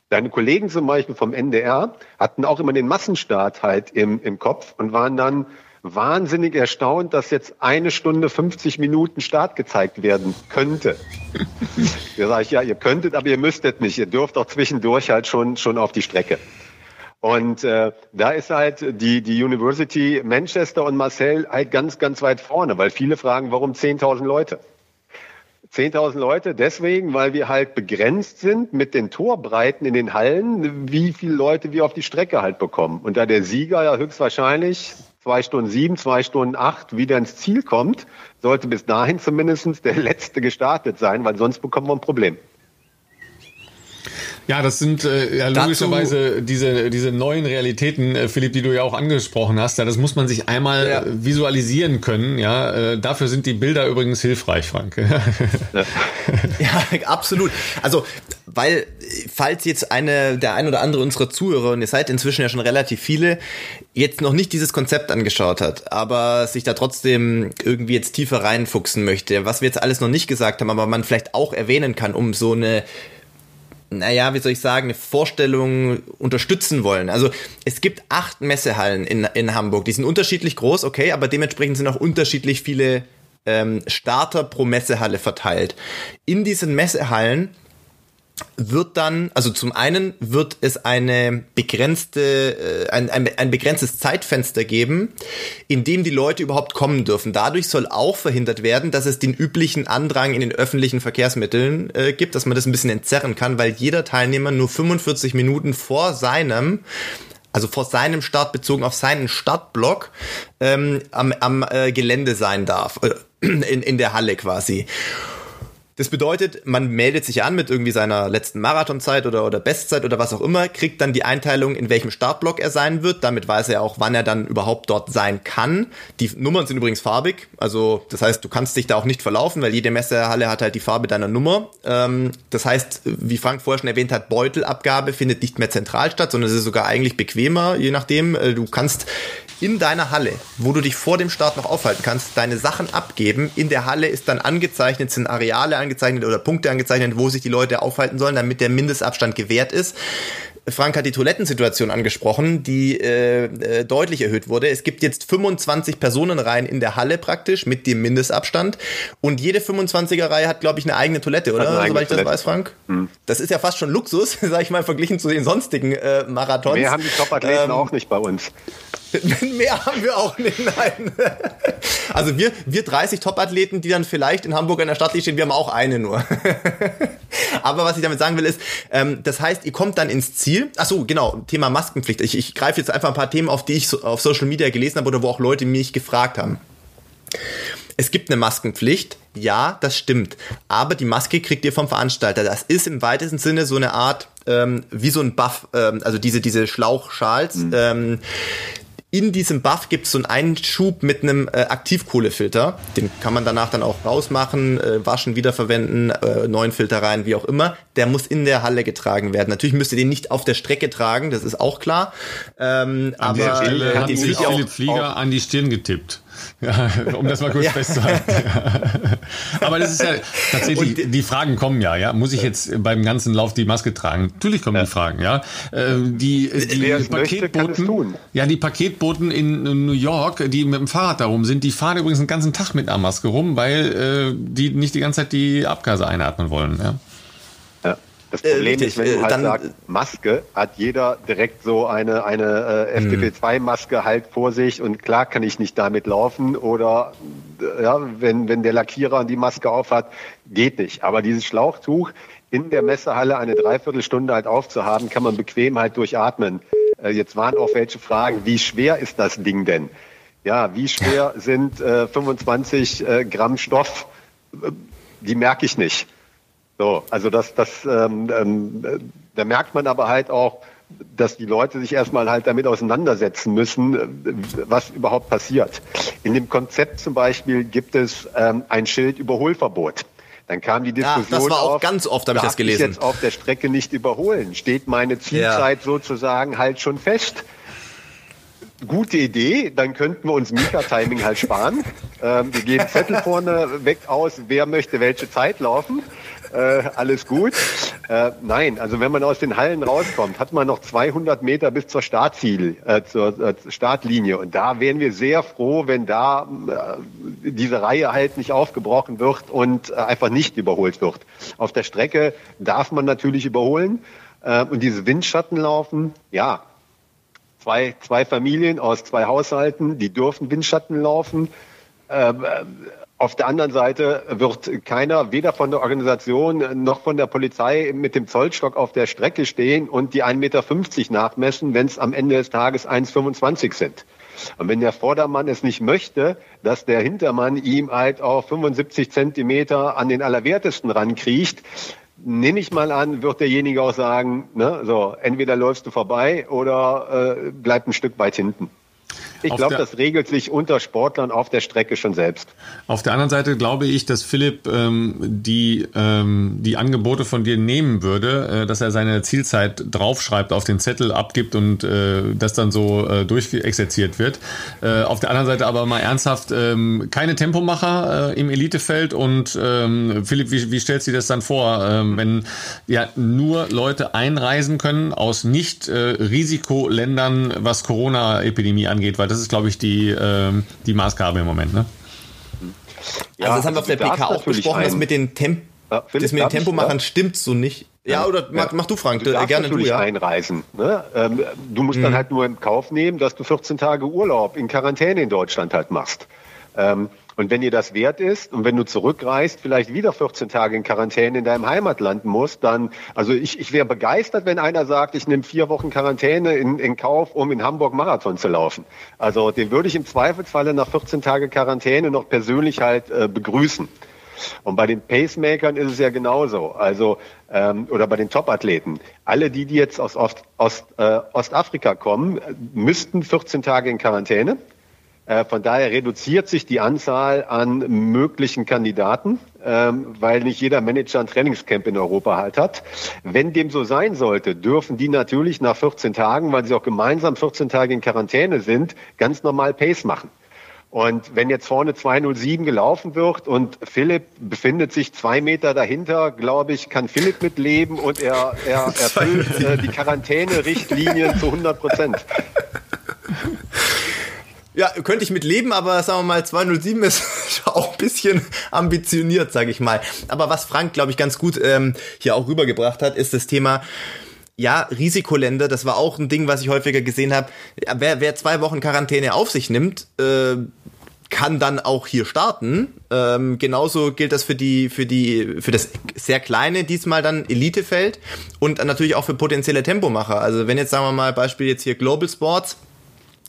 Deine Kollegen zum Beispiel vom NDR hatten auch immer den Massenstart halt im, im Kopf und waren dann wahnsinnig erstaunt, dass jetzt eine Stunde 50 Minuten Start gezeigt werden könnte. da sage ich, ja, ihr könntet, aber ihr müsstet nicht. Ihr dürft auch zwischendurch halt schon, schon auf die Strecke. Und äh, da ist halt die, die University Manchester und Marcel halt ganz, ganz weit vorne, weil viele fragen, warum 10.000 Leute? 10.000 Leute deswegen, weil wir halt begrenzt sind mit den Torbreiten in den Hallen, wie viele Leute wir auf die Strecke halt bekommen. Und da der Sieger ja höchstwahrscheinlich zwei Stunden sieben, zwei Stunden acht wieder ins Ziel kommt, sollte bis dahin zumindest der Letzte gestartet sein, weil sonst bekommen wir ein Problem. Ja, das sind äh, ja, logischerweise diese, diese neuen Realitäten, äh, Philipp, die du ja auch angesprochen hast. Ja, das muss man sich einmal ja. visualisieren können. Ja, äh, dafür sind die Bilder übrigens hilfreich, Frank. ja. ja, absolut. Also, weil, falls jetzt eine, der ein oder andere unserer Zuhörer, und ihr seid inzwischen ja schon relativ viele, jetzt noch nicht dieses Konzept angeschaut hat, aber sich da trotzdem irgendwie jetzt tiefer reinfuchsen möchte, was wir jetzt alles noch nicht gesagt haben, aber man vielleicht auch erwähnen kann, um so eine naja, wie soll ich sagen, eine Vorstellung unterstützen wollen. Also es gibt acht Messehallen in, in Hamburg. Die sind unterschiedlich groß, okay, aber dementsprechend sind auch unterschiedlich viele ähm, Starter pro Messehalle verteilt. In diesen Messehallen wird dann, also zum einen wird es eine begrenzte, äh, ein, ein, ein begrenztes Zeitfenster geben, in dem die Leute überhaupt kommen dürfen. Dadurch soll auch verhindert werden, dass es den üblichen Andrang in den öffentlichen Verkehrsmitteln äh, gibt, dass man das ein bisschen entzerren kann, weil jeder Teilnehmer nur 45 Minuten vor seinem also vor seinem Start bezogen auf seinen Startblock ähm, am, am äh, Gelände sein darf, äh, in, in der Halle quasi. Das bedeutet, man meldet sich an mit irgendwie seiner letzten Marathonzeit oder, oder Bestzeit oder was auch immer, kriegt dann die Einteilung, in welchem Startblock er sein wird. Damit weiß er auch, wann er dann überhaupt dort sein kann. Die Nummern sind übrigens farbig. Also, das heißt, du kannst dich da auch nicht verlaufen, weil jede Messehalle hat halt die Farbe deiner Nummer. Ähm, das heißt, wie Frank vorher schon erwähnt hat, Beutelabgabe findet nicht mehr zentral statt, sondern es ist sogar eigentlich bequemer, je nachdem. Äh, du kannst in deiner Halle, wo du dich vor dem Start noch aufhalten kannst, deine Sachen abgeben. In der Halle ist dann angezeichnet, sind Areale angezeichnet oder Punkte angezeichnet, wo sich die Leute aufhalten sollen, damit der Mindestabstand gewährt ist. Frank hat die Toilettensituation angesprochen, die äh, äh, deutlich erhöht wurde. Es gibt jetzt 25 Personenreihen in der Halle praktisch mit dem Mindestabstand und jede 25er Reihe hat, glaube ich, eine eigene Toilette, oder? Soweit ich das weiß, Frank. Hm. Das ist ja fast schon Luxus, sag ich mal, verglichen zu den sonstigen äh, Marathons. Mehr haben die Top-Athleten ähm, auch nicht bei uns. Mehr haben wir auch nicht, nein. Also wir, wir 30 Top-Athleten, die dann vielleicht in Hamburg in der Stadt stehen, wir haben auch eine nur. Aber was ich damit sagen will, ist, ähm, das heißt, ihr kommt dann ins Ziel. Ach so, genau, Thema Maskenpflicht. Ich, ich greife jetzt einfach ein paar Themen auf, die ich so, auf Social Media gelesen habe oder wo auch Leute mich gefragt haben. Es gibt eine Maskenpflicht, ja, das stimmt. Aber die Maske kriegt ihr vom Veranstalter. Das ist im weitesten Sinne so eine Art, ähm, wie so ein Buff, ähm, also diese, diese Schlauchschals. Mhm. Ähm, in diesem Buff gibt es so einen Einschub mit einem äh, Aktivkohlefilter. Den kann man danach dann auch rausmachen, äh, waschen, wiederverwenden, äh, neuen Filter rein, wie auch immer. Der muss in der Halle getragen werden. Natürlich müsst ihr den nicht auf der Strecke tragen, das ist auch klar. Ähm, an aber der Stelle hat sich Philipp Flieger an die Stirn getippt. Ja, um das mal kurz ja. festzuhalten. Aber das ist ja tatsächlich, die, die, Fragen kommen ja, ja. Muss ich jetzt beim ganzen Lauf die Maske tragen? Natürlich kommen ja. die Fragen, ja. Äh, die, die Paketboten, möchte, ja, die Paketboten in New York, die mit dem Fahrrad da rum sind, die fahren übrigens den ganzen Tag mit einer Maske rum, weil äh, die nicht die ganze Zeit die Abgase einatmen wollen, ja. Das äh, Problem äh, ist, wenn du äh, halt dann, sagst, Maske, hat jeder direkt so eine, eine äh, hm. FFP2-Maske halt vor sich und klar kann ich nicht damit laufen oder äh, ja, wenn, wenn der Lackierer die Maske aufhat, geht nicht. Aber dieses Schlauchtuch in der Messehalle eine Dreiviertelstunde halt aufzuhaben, kann man bequem halt durchatmen. Äh, jetzt waren auch welche Fragen, wie schwer ist das Ding denn? Ja, wie schwer sind äh, 25 äh, Gramm Stoff? Die merke ich nicht. So, also das, das, ähm, ähm, da merkt man aber halt auch, dass die Leute sich erstmal halt damit auseinandersetzen müssen, was überhaupt passiert. In dem Konzept zum Beispiel gibt es ähm, ein Schild Überholverbot. Dann kam die Diskussion ja, das war auch auf, ganz oft, habe ich das gelesen. Ich jetzt auf der Strecke nicht überholen. Steht meine Zielzeit ja. sozusagen halt schon fest? Gute Idee, dann könnten wir uns Mika-Timing halt sparen. Ähm, wir geben Zettel vorne weg aus, wer möchte welche Zeit laufen äh, alles gut. Äh, nein, also wenn man aus den Hallen rauskommt, hat man noch 200 Meter bis zur Startziel, äh, zur äh, Startlinie. Und da wären wir sehr froh, wenn da äh, diese Reihe halt nicht aufgebrochen wird und äh, einfach nicht überholt wird. Auf der Strecke darf man natürlich überholen. Und diese Windschattenlaufen, ja, zwei, zwei Familien aus zwei Haushalten, die dürfen Windschatten laufen. Äh, auf der anderen Seite wird keiner weder von der Organisation noch von der Polizei mit dem Zollstock auf der Strecke stehen und die 1,50 Meter nachmessen, wenn es am Ende des Tages 1,25 sind. Und wenn der Vordermann es nicht möchte, dass der Hintermann ihm halt auf 75 Zentimeter an den Allerwertesten rankriecht, nehme ich mal an, wird derjenige auch sagen, ne, so, entweder läufst du vorbei oder äh, bleib ein Stück weit hinten. Ich glaube, das regelt sich unter Sportlern auf der Strecke schon selbst. Auf der anderen Seite glaube ich, dass Philipp ähm, die, ähm, die Angebote von dir nehmen würde, äh, dass er seine Zielzeit draufschreibt, auf den Zettel abgibt und äh, das dann so äh, durchexerziert wird. Äh, auf der anderen Seite aber mal ernsthaft, ähm, keine Tempomacher äh, im Elitefeld und ähm, Philipp, wie, wie stellst du dir das dann vor, ähm, wenn ja nur Leute einreisen können aus nicht äh, Risikoländern, was Corona-Epidemie angeht, weil das ist, glaube ich, die, ähm, die Maßgabe im Moment. Ne? Ja, also das haben wir auf der PK auch besprochen, dass mit den, Temp ja, das mit den Tempomachern ja? stimmt so nicht. Ja, oder mach, mach du, Frank, du gerne natürlich du, ja. einreisen. Ne? Ähm, du musst mhm. dann halt nur in Kauf nehmen, dass du 14 Tage Urlaub in Quarantäne in Deutschland halt machst. Ähm, und wenn dir das wert ist und wenn du zurückreist, vielleicht wieder 14 Tage in Quarantäne in deinem Heimatland musst, dann, also ich, ich wäre begeistert, wenn einer sagt, ich nehme vier Wochen Quarantäne in, in Kauf, um in Hamburg Marathon zu laufen. Also den würde ich im Zweifelsfalle nach 14 Tage Quarantäne noch persönlich halt äh, begrüßen. Und bei den Pacemakern ist es ja genauso. Also ähm, oder bei den Topathleten. Alle, die, die jetzt aus Ost, Ost, äh, Ostafrika kommen, müssten 14 Tage in Quarantäne. Äh, von daher reduziert sich die Anzahl an möglichen Kandidaten, ähm, weil nicht jeder Manager ein Trainingscamp in Europa halt hat. Wenn dem so sein sollte, dürfen die natürlich nach 14 Tagen, weil sie auch gemeinsam 14 Tage in Quarantäne sind, ganz normal Pace machen. Und wenn jetzt vorne 207 gelaufen wird und Philipp befindet sich zwei Meter dahinter, glaube ich, kann Philipp mitleben und er, er erfüllt äh, die Quarantäne-Richtlinien zu 100 Prozent. Ja, könnte ich mit leben, aber sagen wir mal, 207 ist auch ein bisschen ambitioniert, sage ich mal. Aber was Frank, glaube ich, ganz gut ähm, hier auch rübergebracht hat, ist das Thema, ja, Risikoländer, das war auch ein Ding, was ich häufiger gesehen habe. Wer, wer zwei Wochen Quarantäne auf sich nimmt, äh, kann dann auch hier starten. Ähm, genauso gilt das für die, für die, für das sehr kleine, diesmal dann Elitefeld und natürlich auch für potenzielle Tempomacher. Also wenn jetzt sagen wir mal Beispiel jetzt hier Global Sports,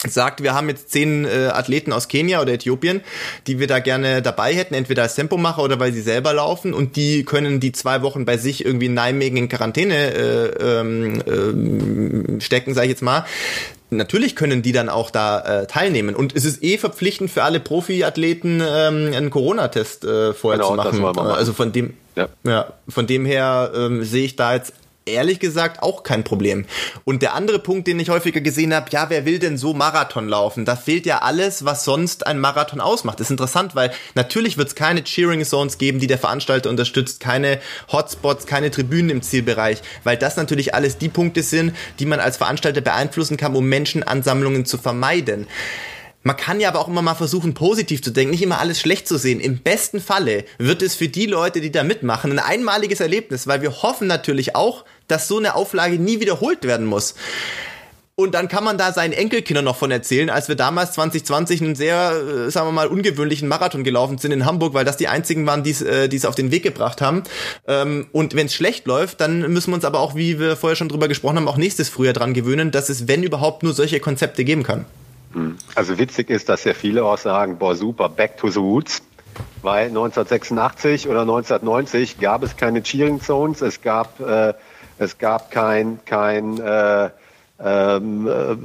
sagt, wir haben jetzt zehn äh, Athleten aus Kenia oder Äthiopien, die wir da gerne dabei hätten, entweder als Tempomacher oder weil sie selber laufen und die können die zwei Wochen bei sich irgendwie in Nijmegen in Quarantäne äh, ähm, äh, stecken, sage ich jetzt mal. Natürlich können die dann auch da äh, teilnehmen. Und es ist eh verpflichtend für alle Profiathleten, ähm, einen Corona-Test äh, vorher genau, zu machen. machen. Also von dem, ja. ja von dem her ähm, sehe ich da jetzt ehrlich gesagt auch kein Problem. Und der andere Punkt, den ich häufiger gesehen habe, ja, wer will denn so Marathon laufen? Da fehlt ja alles, was sonst ein Marathon ausmacht. Das ist interessant, weil natürlich wird es keine Cheering Zones geben, die der Veranstalter unterstützt, keine Hotspots, keine Tribünen im Zielbereich, weil das natürlich alles die Punkte sind, die man als Veranstalter beeinflussen kann, um Menschenansammlungen zu vermeiden. Man kann ja aber auch immer mal versuchen, positiv zu denken, nicht immer alles schlecht zu sehen. Im besten Falle wird es für die Leute, die da mitmachen, ein einmaliges Erlebnis, weil wir hoffen natürlich auch, dass so eine Auflage nie wiederholt werden muss. Und dann kann man da seinen Enkelkindern noch von erzählen, als wir damals 2020 einen sehr, äh, sagen wir mal, ungewöhnlichen Marathon gelaufen sind in Hamburg, weil das die einzigen waren, die äh, es auf den Weg gebracht haben. Ähm, und wenn es schlecht läuft, dann müssen wir uns aber auch, wie wir vorher schon drüber gesprochen haben, auch nächstes Frühjahr dran gewöhnen, dass es, wenn überhaupt, nur solche Konzepte geben kann. Hm. Also witzig ist, dass ja viele auch sagen, boah super, back to the roots. Weil 1986 oder 1990 gab es keine Cheering Zones, es gab, äh, es gab kein, kein äh, ähm, äh,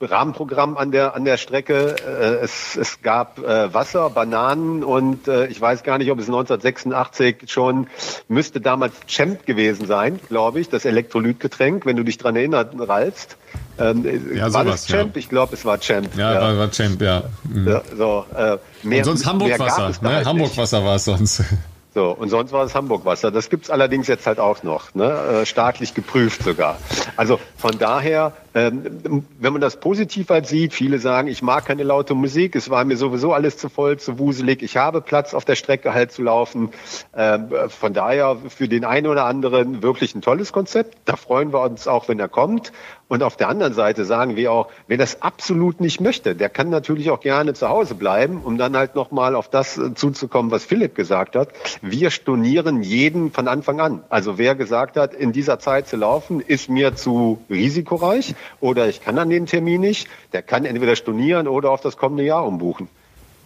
Rahmenprogramm an der, an der Strecke. Äh, es, es gab äh, Wasser, Bananen und äh, ich weiß gar nicht, ob es 1986 schon, müsste damals Champ gewesen sein, glaube ich, das Elektrolytgetränk, wenn du dich dran erinnerst. Ähm, ja, war sowas, Champ? Ja. Ich glaube, es war Champ. Ja, ja. War, war Champ, ja. Mhm. ja so, äh, mehr, und sonst Hamburg-Wasser. Ne? Hamburg-Wasser war es sonst. So, und sonst war es Hamburg-Wasser. Das gibt's allerdings jetzt halt auch noch, ne? Äh, staatlich geprüft sogar. Also von daher ähm, wenn man das positiv halt sieht, viele sagen, ich mag keine laute Musik, es war mir sowieso alles zu voll, zu wuselig, ich habe Platz auf der Strecke halt zu laufen. Ähm, von daher für den einen oder anderen wirklich ein tolles Konzept. Da freuen wir uns auch, wenn er kommt. Und auf der anderen Seite sagen wir auch, wer das absolut nicht möchte, der kann natürlich auch gerne zu Hause bleiben, um dann halt nochmal auf das äh, zuzukommen, was Philipp gesagt hat. Wir stornieren jeden von Anfang an. Also wer gesagt hat, in dieser Zeit zu laufen, ist mir zu risikoreich oder ich kann an den Termin nicht, der kann entweder stornieren oder auf das kommende Jahr umbuchen.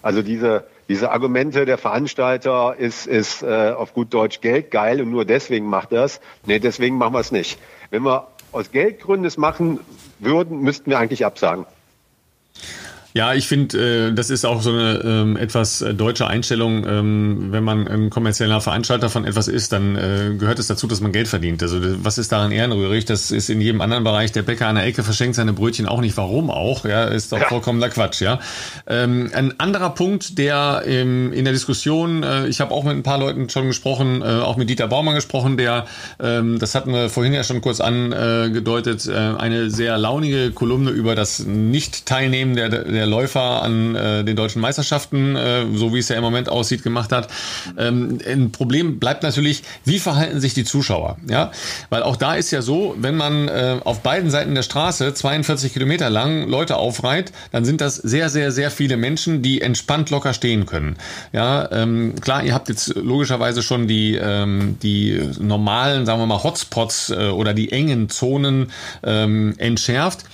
Also diese, diese Argumente der Veranstalter ist, ist äh, auf gut Deutsch Geld geil und nur deswegen macht das. Nee, deswegen machen wir es nicht. Wenn wir aus Geldgründen es machen würden, müssten wir eigentlich absagen. Ja, ich finde, äh, das ist auch so eine ähm, etwas äh, deutsche Einstellung. Ähm, wenn man ein kommerzieller Veranstalter von etwas ist, dann äh, gehört es dazu, dass man Geld verdient. Also was ist daran ehrenrührig? Das ist in jedem anderen Bereich. Der Bäcker an der Ecke verschenkt seine Brötchen auch nicht. Warum auch? Ja, ist doch ja. vollkommener Quatsch. Ja. Ähm, ein anderer Punkt, der ähm, in der Diskussion, äh, ich habe auch mit ein paar Leuten schon gesprochen, äh, auch mit Dieter Baumann gesprochen, der, ähm, das hatten wir vorhin ja schon kurz angedeutet, äh, eine sehr launige Kolumne über das Nicht-Teilnehmen der, der der Läufer an äh, den deutschen Meisterschaften, äh, so wie es ja im Moment aussieht, gemacht hat. Ähm, ein Problem bleibt natürlich, wie verhalten sich die Zuschauer? Ja, weil auch da ist ja so, wenn man äh, auf beiden Seiten der Straße 42 Kilometer lang Leute aufreiht, dann sind das sehr, sehr, sehr viele Menschen, die entspannt locker stehen können. Ja, ähm, klar, ihr habt jetzt logischerweise schon die ähm, die normalen, sagen wir mal Hotspots äh, oder die engen Zonen ähm, entschärft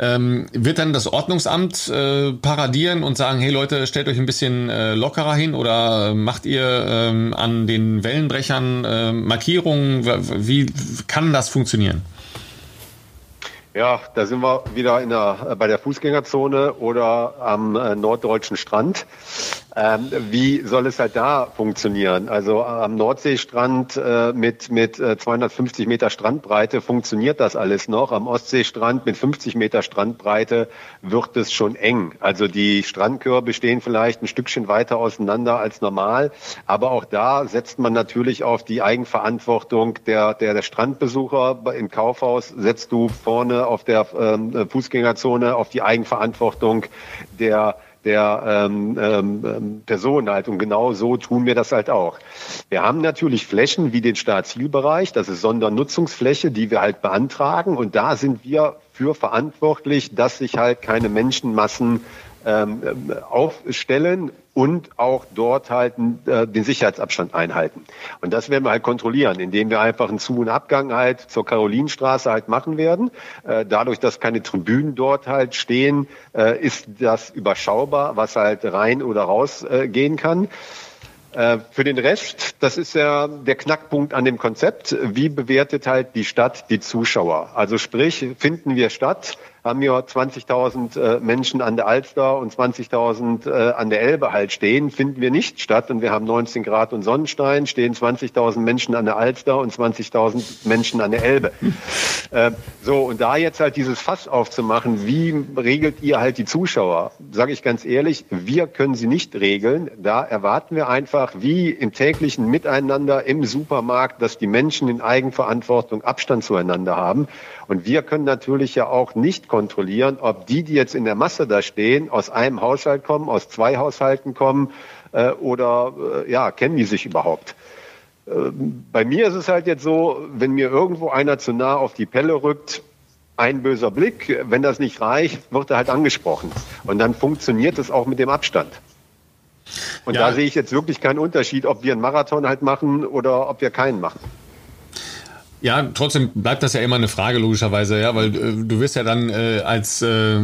ähm, wird dann das Ordnungsamt äh, paradieren und sagen, hey Leute, stellt euch ein bisschen äh, lockerer hin oder macht ihr ähm, an den Wellenbrechern äh, Markierungen? Wie kann das funktionieren? Ja, da sind wir wieder in der, äh, bei der Fußgängerzone oder am äh, norddeutschen Strand. Ähm, wie soll es halt da funktionieren? Also am Nordseestrand äh, mit, mit äh, 250 Meter Strandbreite funktioniert das alles noch. Am Ostseestrand mit 50 Meter Strandbreite wird es schon eng. Also die Strandkörbe stehen vielleicht ein Stückchen weiter auseinander als normal. Aber auch da setzt man natürlich auf die Eigenverantwortung der, der, der Strandbesucher. Im Kaufhaus setzt du vorne auf der ähm, Fußgängerzone auf die Eigenverantwortung der der ähm, ähm, Personen halt. Und genau so tun wir das halt auch. Wir haben natürlich Flächen wie den Staatszielbereich, das ist Sondernutzungsfläche, die wir halt beantragen. Und da sind wir für verantwortlich, dass sich halt keine Menschenmassen ähm, aufstellen und auch dort halt äh, den Sicherheitsabstand einhalten. Und das werden wir halt kontrollieren, indem wir einfach einen Zu- und Abgang halt zur Karolinstraße halt machen werden. Äh, dadurch, dass keine Tribünen dort halt stehen, äh, ist das überschaubar, was halt rein oder raus äh, gehen kann. Äh, für den Rest, das ist ja der Knackpunkt an dem Konzept. Wie bewertet halt die Stadt die Zuschauer? Also sprich, finden wir statt, haben wir 20.000 äh, Menschen an der Alster und 20.000 äh, an der Elbe halt stehen, finden wir nicht statt. Und wir haben 19 Grad und Sonnenstein, stehen 20.000 Menschen an der Alster und 20.000 Menschen an der Elbe. Äh, so, und da jetzt halt dieses Fass aufzumachen, wie regelt ihr halt die Zuschauer? Sage ich ganz ehrlich, wir können sie nicht regeln. Da erwarten wir einfach, wie im täglichen Miteinander im Supermarkt, dass die Menschen in Eigenverantwortung Abstand zueinander haben. Und wir können natürlich ja auch nicht kontrollieren, ob die, die jetzt in der Masse da stehen, aus einem Haushalt kommen, aus zwei Haushalten kommen äh, oder äh, ja, kennen die sich überhaupt. Äh, bei mir ist es halt jetzt so, wenn mir irgendwo einer zu nah auf die Pelle rückt, ein böser Blick, wenn das nicht reicht, wird er halt angesprochen. Und dann funktioniert es auch mit dem Abstand. Und ja. da sehe ich jetzt wirklich keinen Unterschied, ob wir einen Marathon halt machen oder ob wir keinen machen. Ja, trotzdem bleibt das ja immer eine Frage logischerweise, ja, weil äh, du wirst ja dann äh, als äh,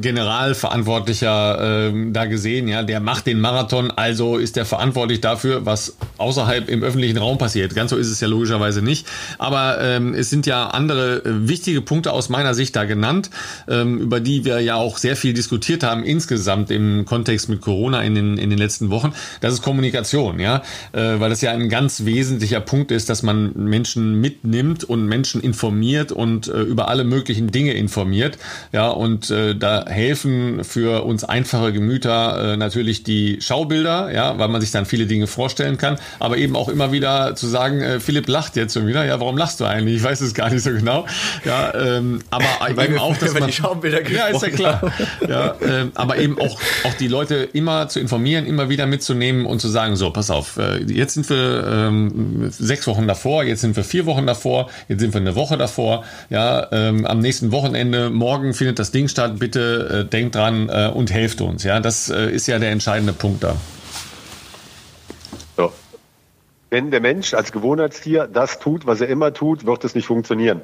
Generalverantwortlicher äh, da gesehen, ja, der macht den Marathon, also ist der verantwortlich dafür, was außerhalb im öffentlichen Raum passiert. Ganz so ist es ja logischerweise nicht. Aber ähm, es sind ja andere äh, wichtige Punkte aus meiner Sicht da genannt, ähm, über die wir ja auch sehr viel diskutiert haben insgesamt im Kontext mit Corona in den in den letzten Wochen. Das ist Kommunikation, ja, äh, weil das ja ein ganz wesentlicher Punkt ist, dass man Menschen mitnimmt nimmt und Menschen informiert und äh, über alle möglichen Dinge informiert. Ja, und äh, da helfen für uns einfache Gemüter äh, natürlich die Schaubilder, ja, weil man sich dann viele Dinge vorstellen kann, aber eben auch immer wieder zu sagen, äh, Philipp lacht jetzt schon wieder. Ja, warum lachst du eigentlich? Ich weiß es gar nicht so genau. Ja, ähm, aber weil eben auch, dass man die Schaubilder Ja, ist ja klar. ja, äh, aber eben auch auch die Leute immer zu informieren, immer wieder mitzunehmen und zu sagen, so, pass auf, äh, jetzt sind wir ähm, sechs Wochen davor, jetzt sind wir vier Wochen davor davor, jetzt sind wir eine Woche davor. Ja, ähm, am nächsten Wochenende, morgen findet das Ding statt. Bitte äh, denkt dran äh, und helft uns. Ja, das äh, ist ja der entscheidende Punkt da. So. Wenn der Mensch als Gewohnheitstier das tut, was er immer tut, wird es nicht funktionieren.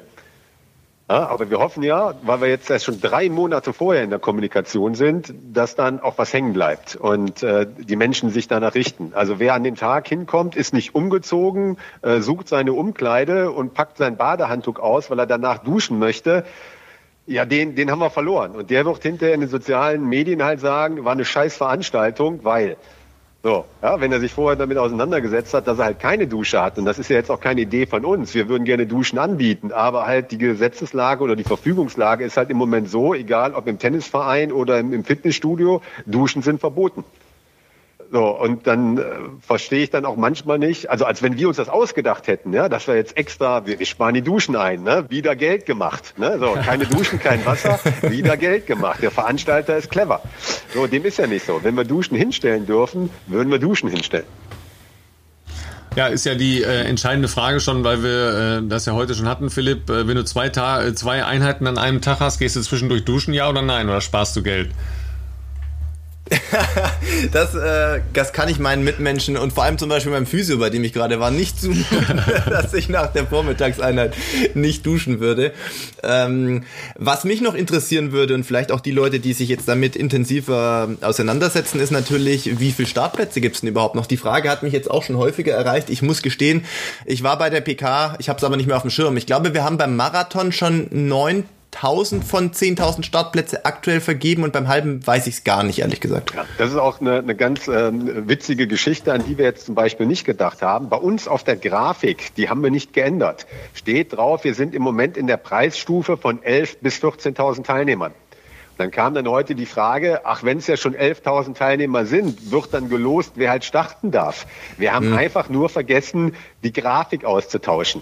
Ja, aber wir hoffen ja, weil wir jetzt erst schon drei Monate vorher in der Kommunikation sind, dass dann auch was hängen bleibt und äh, die Menschen sich danach richten. Also wer an den Tag hinkommt, ist nicht umgezogen, äh, sucht seine Umkleide und packt sein Badehandtuch aus, weil er danach duschen möchte. Ja, den, den haben wir verloren. Und der wird hinterher in den sozialen Medien halt sagen, war eine scheiß Veranstaltung, weil so, ja, wenn er sich vorher damit auseinandergesetzt hat, dass er halt keine Dusche hat, und das ist ja jetzt auch keine Idee von uns, wir würden gerne Duschen anbieten, aber halt die Gesetzeslage oder die Verfügungslage ist halt im Moment so, egal ob im Tennisverein oder im, im Fitnessstudio, Duschen sind verboten. So, und dann äh, verstehe ich dann auch manchmal nicht, also als wenn wir uns das ausgedacht hätten, ja, dass wir jetzt extra, wir, wir sparen die Duschen ein, ne, wieder Geld gemacht. Ne, so, keine Duschen, kein Wasser, wieder Geld gemacht. Der Veranstalter ist clever. So, dem ist ja nicht so. Wenn wir Duschen hinstellen dürfen, würden wir Duschen hinstellen. Ja, ist ja die äh, entscheidende Frage schon, weil wir äh, das ja heute schon hatten, Philipp. Äh, wenn du zwei, Ta äh, zwei Einheiten an einem Tag hast, gehst du zwischendurch duschen, ja oder nein? Oder sparst du Geld? das, äh, das kann ich meinen Mitmenschen und vor allem zum Beispiel meinem Physio, bei dem ich gerade war, nicht zumuten, dass ich nach der Vormittagseinheit nicht duschen würde. Ähm, was mich noch interessieren würde und vielleicht auch die Leute, die sich jetzt damit intensiver auseinandersetzen, ist natürlich, wie viele Startplätze gibt es denn überhaupt noch? Die Frage hat mich jetzt auch schon häufiger erreicht. Ich muss gestehen, ich war bei der PK, ich habe es aber nicht mehr auf dem Schirm. Ich glaube, wir haben beim Marathon schon neun 1000 von 10.000 Startplätze aktuell vergeben und beim halben weiß ich es gar nicht, ehrlich gesagt. Ja, das ist auch eine, eine ganz äh, witzige Geschichte, an die wir jetzt zum Beispiel nicht gedacht haben. Bei uns auf der Grafik, die haben wir nicht geändert, steht drauf, wir sind im Moment in der Preisstufe von 11.000 bis 14.000 Teilnehmern. Dann kam dann heute die Frage, ach, wenn es ja schon 11.000 Teilnehmer sind, wird dann gelost, wer halt starten darf. Wir haben hm. einfach nur vergessen, die Grafik auszutauschen.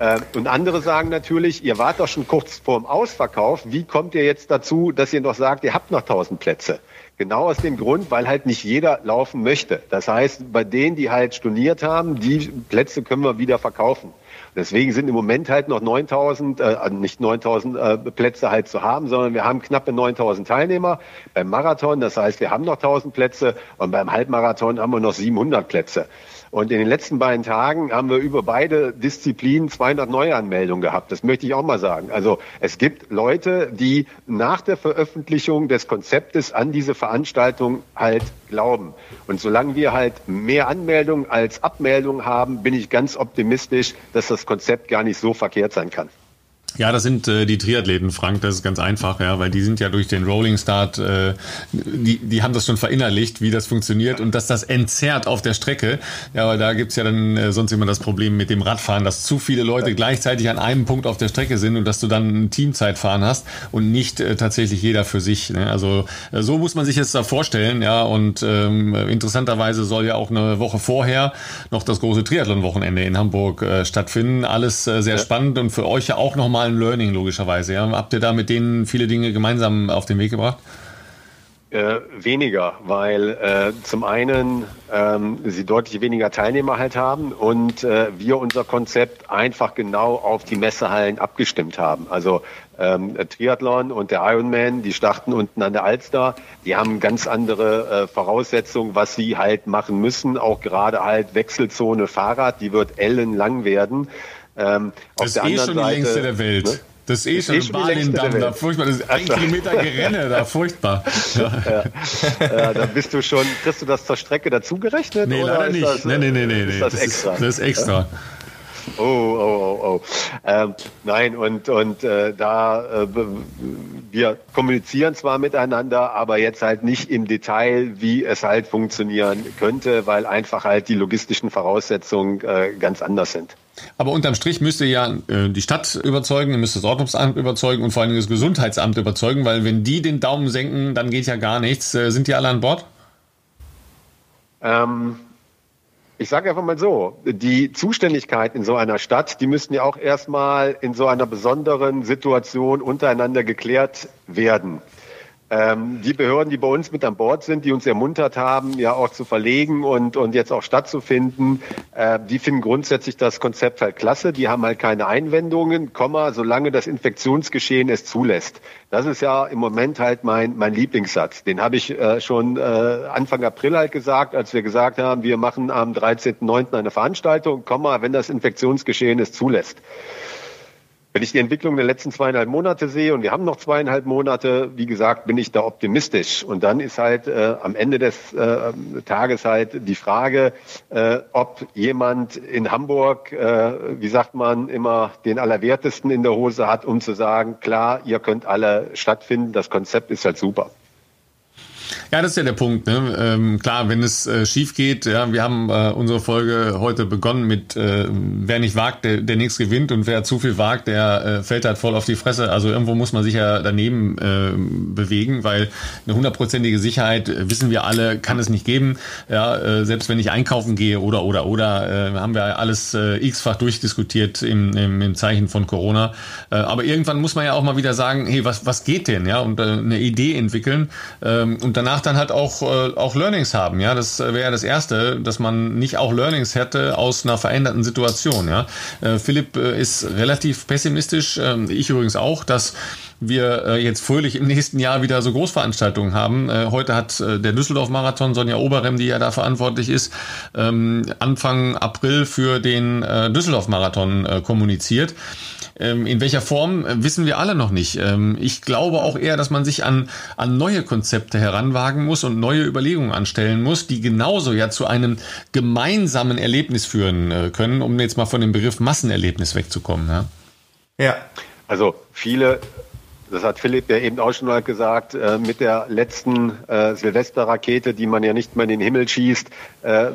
Äh, und andere sagen natürlich, ihr wart doch schon kurz vorm Ausverkauf. Wie kommt ihr jetzt dazu, dass ihr noch sagt, ihr habt noch 1000 Plätze? Genau aus dem Grund, weil halt nicht jeder laufen möchte. Das heißt, bei denen, die halt storniert haben, die Plätze können wir wieder verkaufen. Deswegen sind im Moment halt noch 9000, äh, nicht 9000 äh, Plätze halt zu haben, sondern wir haben knappe 9000 Teilnehmer beim Marathon. Das heißt, wir haben noch 1000 Plätze und beim Halbmarathon haben wir noch 700 Plätze. Und in den letzten beiden Tagen haben wir über beide Disziplinen 200 Neuanmeldungen gehabt. Das möchte ich auch mal sagen. Also es gibt Leute, die nach der Veröffentlichung des Konzeptes an diese Veranstaltung halt glauben. Und solange wir halt mehr Anmeldungen als Abmeldungen haben, bin ich ganz optimistisch, dass das Konzept gar nicht so verkehrt sein kann. Ja, das sind äh, die Triathleten, Frank, das ist ganz einfach, ja, weil die sind ja durch den Rolling Start, äh, die, die haben das schon verinnerlicht, wie das funktioniert und dass das entzerrt auf der Strecke. Ja, weil da gibt's ja dann äh, sonst immer das Problem mit dem Radfahren, dass zu viele Leute gleichzeitig an einem Punkt auf der Strecke sind und dass du dann ein Teamzeitfahren hast und nicht äh, tatsächlich jeder für sich. Ne? Also äh, so muss man sich jetzt da vorstellen, ja, und ähm, interessanterweise soll ja auch eine Woche vorher noch das große Triathlon-Wochenende in Hamburg äh, stattfinden. Alles äh, sehr spannend und für euch ja auch nochmal normalen Learning logischerweise. Ja? Habt ihr da mit denen viele Dinge gemeinsam auf den Weg gebracht? Äh, weniger, weil äh, zum einen ähm, sie deutlich weniger Teilnehmer halt haben und äh, wir unser Konzept einfach genau auf die Messehallen abgestimmt haben. Also ähm, Triathlon und der Ironman, die starten unten an der Alster, die haben ganz andere äh, Voraussetzungen, was sie halt machen müssen. Auch gerade halt Wechselzone Fahrrad, die wird ellenlang werden. Ähm, das ist eh schon Seite, die längste der Welt. Ne? Das ist eh schon ein Bahndamm da, furchtbar. Das ist ein also. Kilometer Gerenne da, furchtbar. Ja. Ja. ja. da bist du schon, kriegst du das zur Strecke dazugerechnet? Nee, oder leider nicht. Das, nee, nee, nee, nee. Ist das, das extra? Ist, das ist extra. Oh, oh, oh, oh. Ähm, nein, und, und äh, da, äh, wir kommunizieren zwar miteinander, aber jetzt halt nicht im Detail, wie es halt funktionieren könnte, weil einfach halt die logistischen Voraussetzungen äh, ganz anders sind. Aber unterm Strich müsst ihr ja äh, die Stadt überzeugen, ihr müsst das Ordnungsamt überzeugen und vor allem das Gesundheitsamt überzeugen, weil wenn die den Daumen senken, dann geht ja gar nichts. Äh, sind die alle an Bord? Ähm, ich sage einfach mal so, die Zuständigkeit in so einer Stadt, die müssten ja auch erstmal in so einer besonderen Situation untereinander geklärt werden. Ähm, die Behörden, die bei uns mit an Bord sind, die uns ermuntert haben, ja auch zu verlegen und, und jetzt auch stattzufinden, äh, die finden grundsätzlich das Konzept halt klasse. Die haben halt keine Einwendungen, Komma, solange das Infektionsgeschehen es zulässt. Das ist ja im Moment halt mein, mein Lieblingssatz. Den habe ich äh, schon äh, Anfang April halt gesagt, als wir gesagt haben, wir machen am 13.09. eine Veranstaltung, Komma, wenn das Infektionsgeschehen es zulässt. Wenn ich die Entwicklung der letzten zweieinhalb Monate sehe und wir haben noch zweieinhalb Monate, wie gesagt, bin ich da optimistisch. Und dann ist halt äh, am Ende des äh, Tages halt die Frage, äh, ob jemand in Hamburg, äh, wie sagt man immer, den Allerwertesten in der Hose hat, um zu sagen, klar, ihr könnt alle stattfinden, das Konzept ist halt super. Ja, das ist ja der Punkt. Ne? Ähm, klar, wenn es äh, schief geht, ja, wir haben äh, unsere Folge heute begonnen mit äh, wer nicht wagt, der, der nichts gewinnt und wer zu viel wagt, der äh, fällt halt voll auf die Fresse. Also irgendwo muss man sich ja daneben äh, bewegen, weil eine hundertprozentige Sicherheit, äh, wissen wir alle, kann es nicht geben. Ja, äh, selbst wenn ich einkaufen gehe oder oder oder, äh, haben wir alles äh, x-fach durchdiskutiert im, im, im Zeichen von Corona. Äh, aber irgendwann muss man ja auch mal wieder sagen, hey, was, was geht denn? Ja, und äh, eine Idee entwickeln ähm, und danach dann halt auch, äh, auch Learnings haben. Ja, das wäre ja das Erste, dass man nicht auch Learnings hätte aus einer veränderten Situation. Ja, äh, Philipp äh, ist relativ pessimistisch, äh, ich übrigens auch, dass wir äh, jetzt fröhlich im nächsten Jahr wieder so Großveranstaltungen haben. Äh, heute hat äh, der Düsseldorf-Marathon, Sonja Oberrem, die ja da verantwortlich ist, ähm, Anfang April für den äh, Düsseldorf-Marathon äh, kommuniziert. Ähm, in welcher Form äh, wissen wir alle noch nicht. Ähm, ich glaube auch eher, dass man sich an, an neue Konzepte heranwagen muss und neue Überlegungen anstellen muss, die genauso ja zu einem gemeinsamen Erlebnis führen äh, können, um jetzt mal von dem Begriff Massenerlebnis wegzukommen. Ja, ja. also viele das hat Philipp ja eben auch schon mal gesagt, äh, mit der letzten äh, Silvesterrakete, die man ja nicht mehr in den Himmel schießt, äh, äh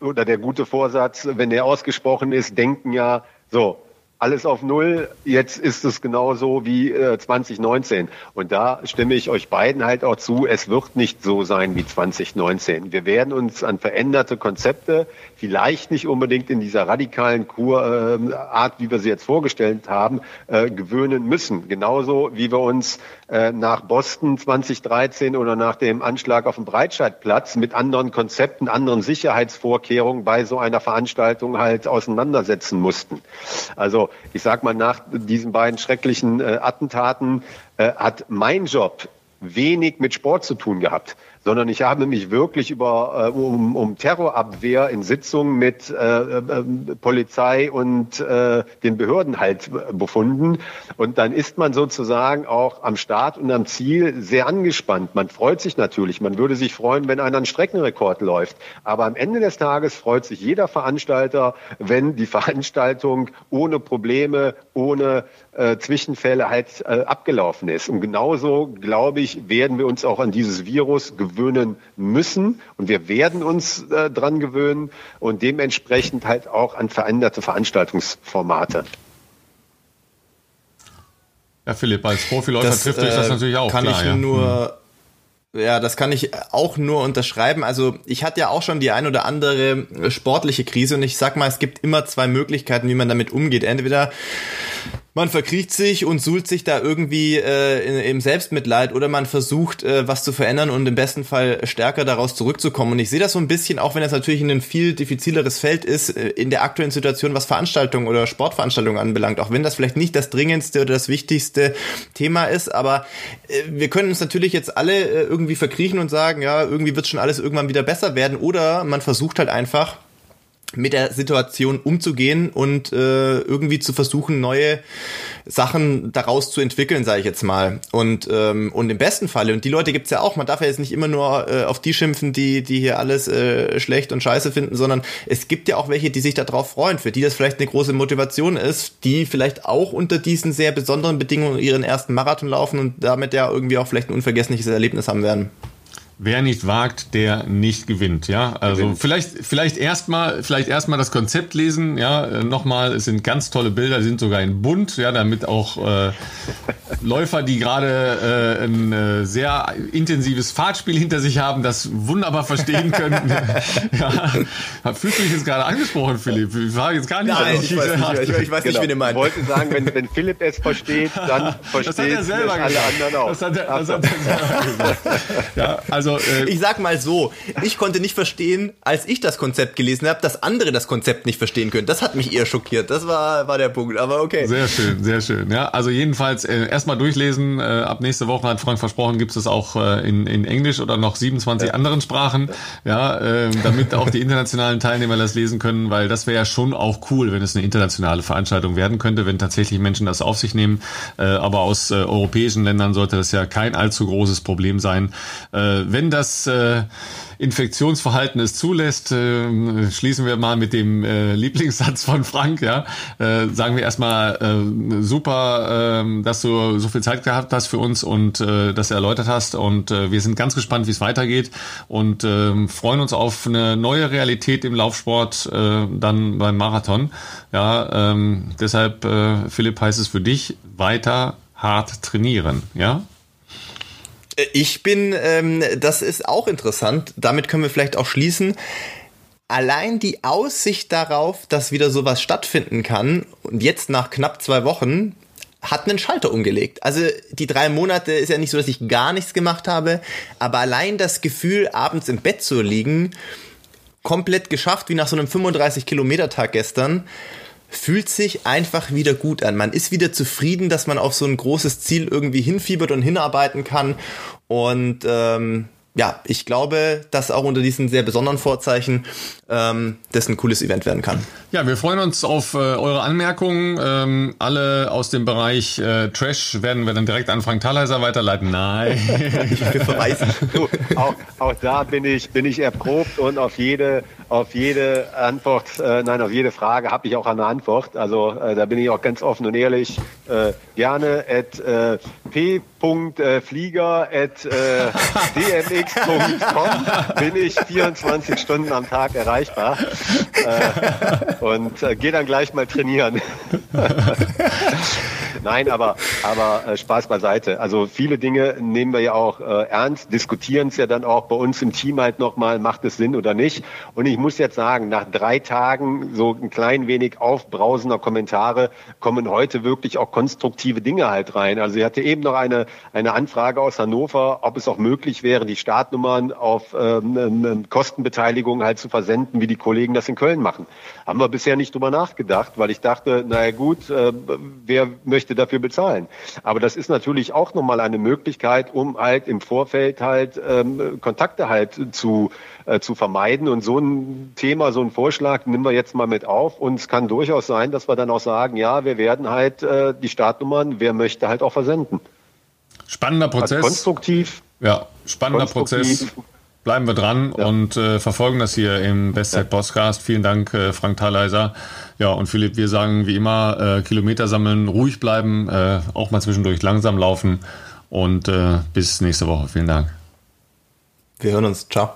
oder der gute Vorsatz, wenn der ausgesprochen ist, denken ja, so, alles auf Null. Jetzt ist es genauso wie äh, 2019. Und da stimme ich euch beiden halt auch zu. Es wird nicht so sein wie 2019. Wir werden uns an veränderte Konzepte, vielleicht nicht unbedingt in dieser radikalen Kurart, äh, wie wir sie jetzt vorgestellt haben, äh, gewöhnen müssen. Genauso wie wir uns äh, nach Boston 2013 oder nach dem Anschlag auf dem Breitscheidplatz mit anderen Konzepten, anderen Sicherheitsvorkehrungen bei so einer Veranstaltung halt auseinandersetzen mussten. Also ich sag mal, nach diesen beiden schrecklichen äh, Attentaten äh, hat mein Job wenig mit Sport zu tun gehabt sondern ich habe mich wirklich über, äh, um, um Terrorabwehr in Sitzungen mit äh, äh, Polizei und äh, den Behörden halt befunden. Und dann ist man sozusagen auch am Start und am Ziel sehr angespannt. Man freut sich natürlich. Man würde sich freuen, wenn einer einen Streckenrekord läuft. Aber am Ende des Tages freut sich jeder Veranstalter, wenn die Veranstaltung ohne Probleme, ohne äh, Zwischenfälle halt äh, abgelaufen ist. Und genauso, glaube ich, werden wir uns auch an dieses Virus gewöhnen müssen. Und wir werden uns äh, dran gewöhnen und dementsprechend halt auch an veränderte Veranstaltungsformate. Ja, Philipp, als Profiläufer das, trifft euch das äh, natürlich auch. Kann klar, ich ja. nur ja, das kann ich auch nur unterschreiben. Also ich hatte ja auch schon die ein oder andere sportliche Krise und ich sag mal, es gibt immer zwei Möglichkeiten, wie man damit umgeht. Entweder man verkriecht sich und suhlt sich da irgendwie äh, im Selbstmitleid oder man versucht, äh, was zu verändern und im besten Fall stärker daraus zurückzukommen. Und ich sehe das so ein bisschen, auch wenn es natürlich ein viel diffizileres Feld ist, äh, in der aktuellen Situation, was Veranstaltungen oder Sportveranstaltungen anbelangt, auch wenn das vielleicht nicht das dringendste oder das wichtigste Thema ist, aber äh, wir können uns natürlich jetzt alle äh, irgendwie verkriechen und sagen, ja, irgendwie wird schon alles irgendwann wieder besser werden oder man versucht halt einfach, mit der Situation umzugehen und äh, irgendwie zu versuchen, neue Sachen daraus zu entwickeln, sage ich jetzt mal. Und, ähm, und im besten Falle, und die Leute gibt's ja auch, man darf ja jetzt nicht immer nur äh, auf die schimpfen, die, die hier alles äh, schlecht und scheiße finden, sondern es gibt ja auch welche, die sich darauf freuen, für die das vielleicht eine große Motivation ist, die vielleicht auch unter diesen sehr besonderen Bedingungen ihren ersten Marathon laufen und damit ja irgendwie auch vielleicht ein unvergessliches Erlebnis haben werden. Wer nicht wagt, der nicht gewinnt, ja. Also gewinnt. vielleicht, vielleicht erstmal, vielleicht erstmal das Konzept lesen, ja. Äh, nochmal, es sind ganz tolle Bilder, sind sogar in bunt, ja, damit auch äh, Läufer, die gerade äh, ein äh, sehr intensives Fahrtspiel hinter sich haben, das wunderbar verstehen können. ja. Fühlst du dich jetzt gerade angesprochen, Philipp? Ich war jetzt gar nicht. Nein, ich, weiß nicht, ich, ich weiß nicht, genau. wie du meinst. Ich wollte sagen, wenn, wenn Philipp es versteht, dann versteht es alle anderen auch. Das hat er, das hat er selber gesagt. Ja, also also äh, ich sag mal so, ich konnte nicht verstehen, als ich das Konzept gelesen habe, dass andere das Konzept nicht verstehen können. Das hat mich eher schockiert. Das war war der Punkt. Aber okay. Sehr schön, sehr schön. Ja, also jedenfalls äh, erstmal durchlesen. Äh, ab nächste Woche hat Frank versprochen, gibt es auch äh, in, in Englisch oder noch 27 ja. anderen Sprachen. Ja, äh, damit auch die internationalen Teilnehmer das lesen können, weil das wäre ja schon auch cool, wenn es eine internationale Veranstaltung werden könnte, wenn tatsächlich Menschen das auf sich nehmen. Äh, aber aus äh, europäischen Ländern sollte das ja kein allzu großes Problem sein. Äh, wenn das äh, Infektionsverhalten es zulässt, äh, schließen wir mal mit dem äh, Lieblingssatz von Frank. Ja, äh, sagen wir erstmal äh, super, äh, dass du so viel Zeit gehabt hast für uns und äh, das erläutert hast. Und äh, wir sind ganz gespannt, wie es weitergeht und äh, freuen uns auf eine neue Realität im Laufsport äh, dann beim Marathon. Ja, ähm, deshalb äh, Philipp heißt es für dich weiter hart trainieren. Ja. Ich bin, ähm, das ist auch interessant. Damit können wir vielleicht auch schließen. Allein die Aussicht darauf, dass wieder sowas stattfinden kann und jetzt nach knapp zwei Wochen hat einen Schalter umgelegt. Also die drei Monate ist ja nicht so, dass ich gar nichts gemacht habe, aber allein das Gefühl, abends im Bett zu liegen, komplett geschafft, wie nach so einem 35 Kilometer Tag gestern, fühlt sich einfach wieder gut an. Man ist wieder zufrieden, dass man auf so ein großes Ziel irgendwie hinfiebert und hinarbeiten kann. Und ähm, ja, ich glaube, dass auch unter diesen sehr besonderen Vorzeichen ähm, das ein cooles Event werden kann. Ja, wir freuen uns auf äh, eure Anmerkungen. Ähm, alle aus dem Bereich äh, Trash werden wir dann direkt an Frank Thalheiser weiterleiten. Nein. ich will verweisen. Du, auch, auch da bin ich, bin ich erprobt und auf jede, auf jede Antwort, äh, nein, auf jede Frage habe ich auch eine Antwort. Also äh, da bin ich auch ganz offen und ehrlich. Äh, gerne at äh, p.flieger at äh, dmx.com bin ich 24 Stunden am Tag erreichbar äh, und äh, gehe dann gleich mal trainieren. Nein, aber, aber äh, Spaß beiseite. Also viele Dinge nehmen wir ja auch äh, ernst, diskutieren es ja dann auch bei uns im Team halt nochmal, macht es Sinn oder nicht. Und ich muss jetzt sagen, nach drei Tagen so ein klein wenig aufbrausender Kommentare kommen heute wirklich auch konstruktive Dinge halt rein. Also ich hatte eben noch eine eine Anfrage aus Hannover, ob es auch möglich wäre, die Startnummern auf ähm, ähm, Kostenbeteiligung halt zu versenden, wie die Kollegen das in Köln machen. Haben wir bisher nicht drüber nachgedacht, weil ich dachte, naja gut, äh, wer möchte dafür bezahlen? Aber das ist natürlich auch nochmal eine Möglichkeit, um halt im Vorfeld halt ähm, Kontakte halt zu, äh, zu vermeiden. Und so ein Thema, so ein Vorschlag nehmen wir jetzt mal mit auf. Und es kann durchaus sein, dass wir dann auch sagen, ja, wir werden halt äh, die Startnummern, wer möchte, halt auch versenden. Spannender Prozess. Also konstruktiv. Ja, spannender konstruktiv. Prozess. Bleiben wir dran ja. und äh, verfolgen das hier im Bestzeit Podcast. Vielen Dank, äh, Frank Thaleiser. Ja, und Philipp, wir sagen wie immer, äh, Kilometer sammeln, ruhig bleiben, äh, auch mal zwischendurch langsam laufen und äh, bis nächste Woche. Vielen Dank. Wir hören uns. Ciao.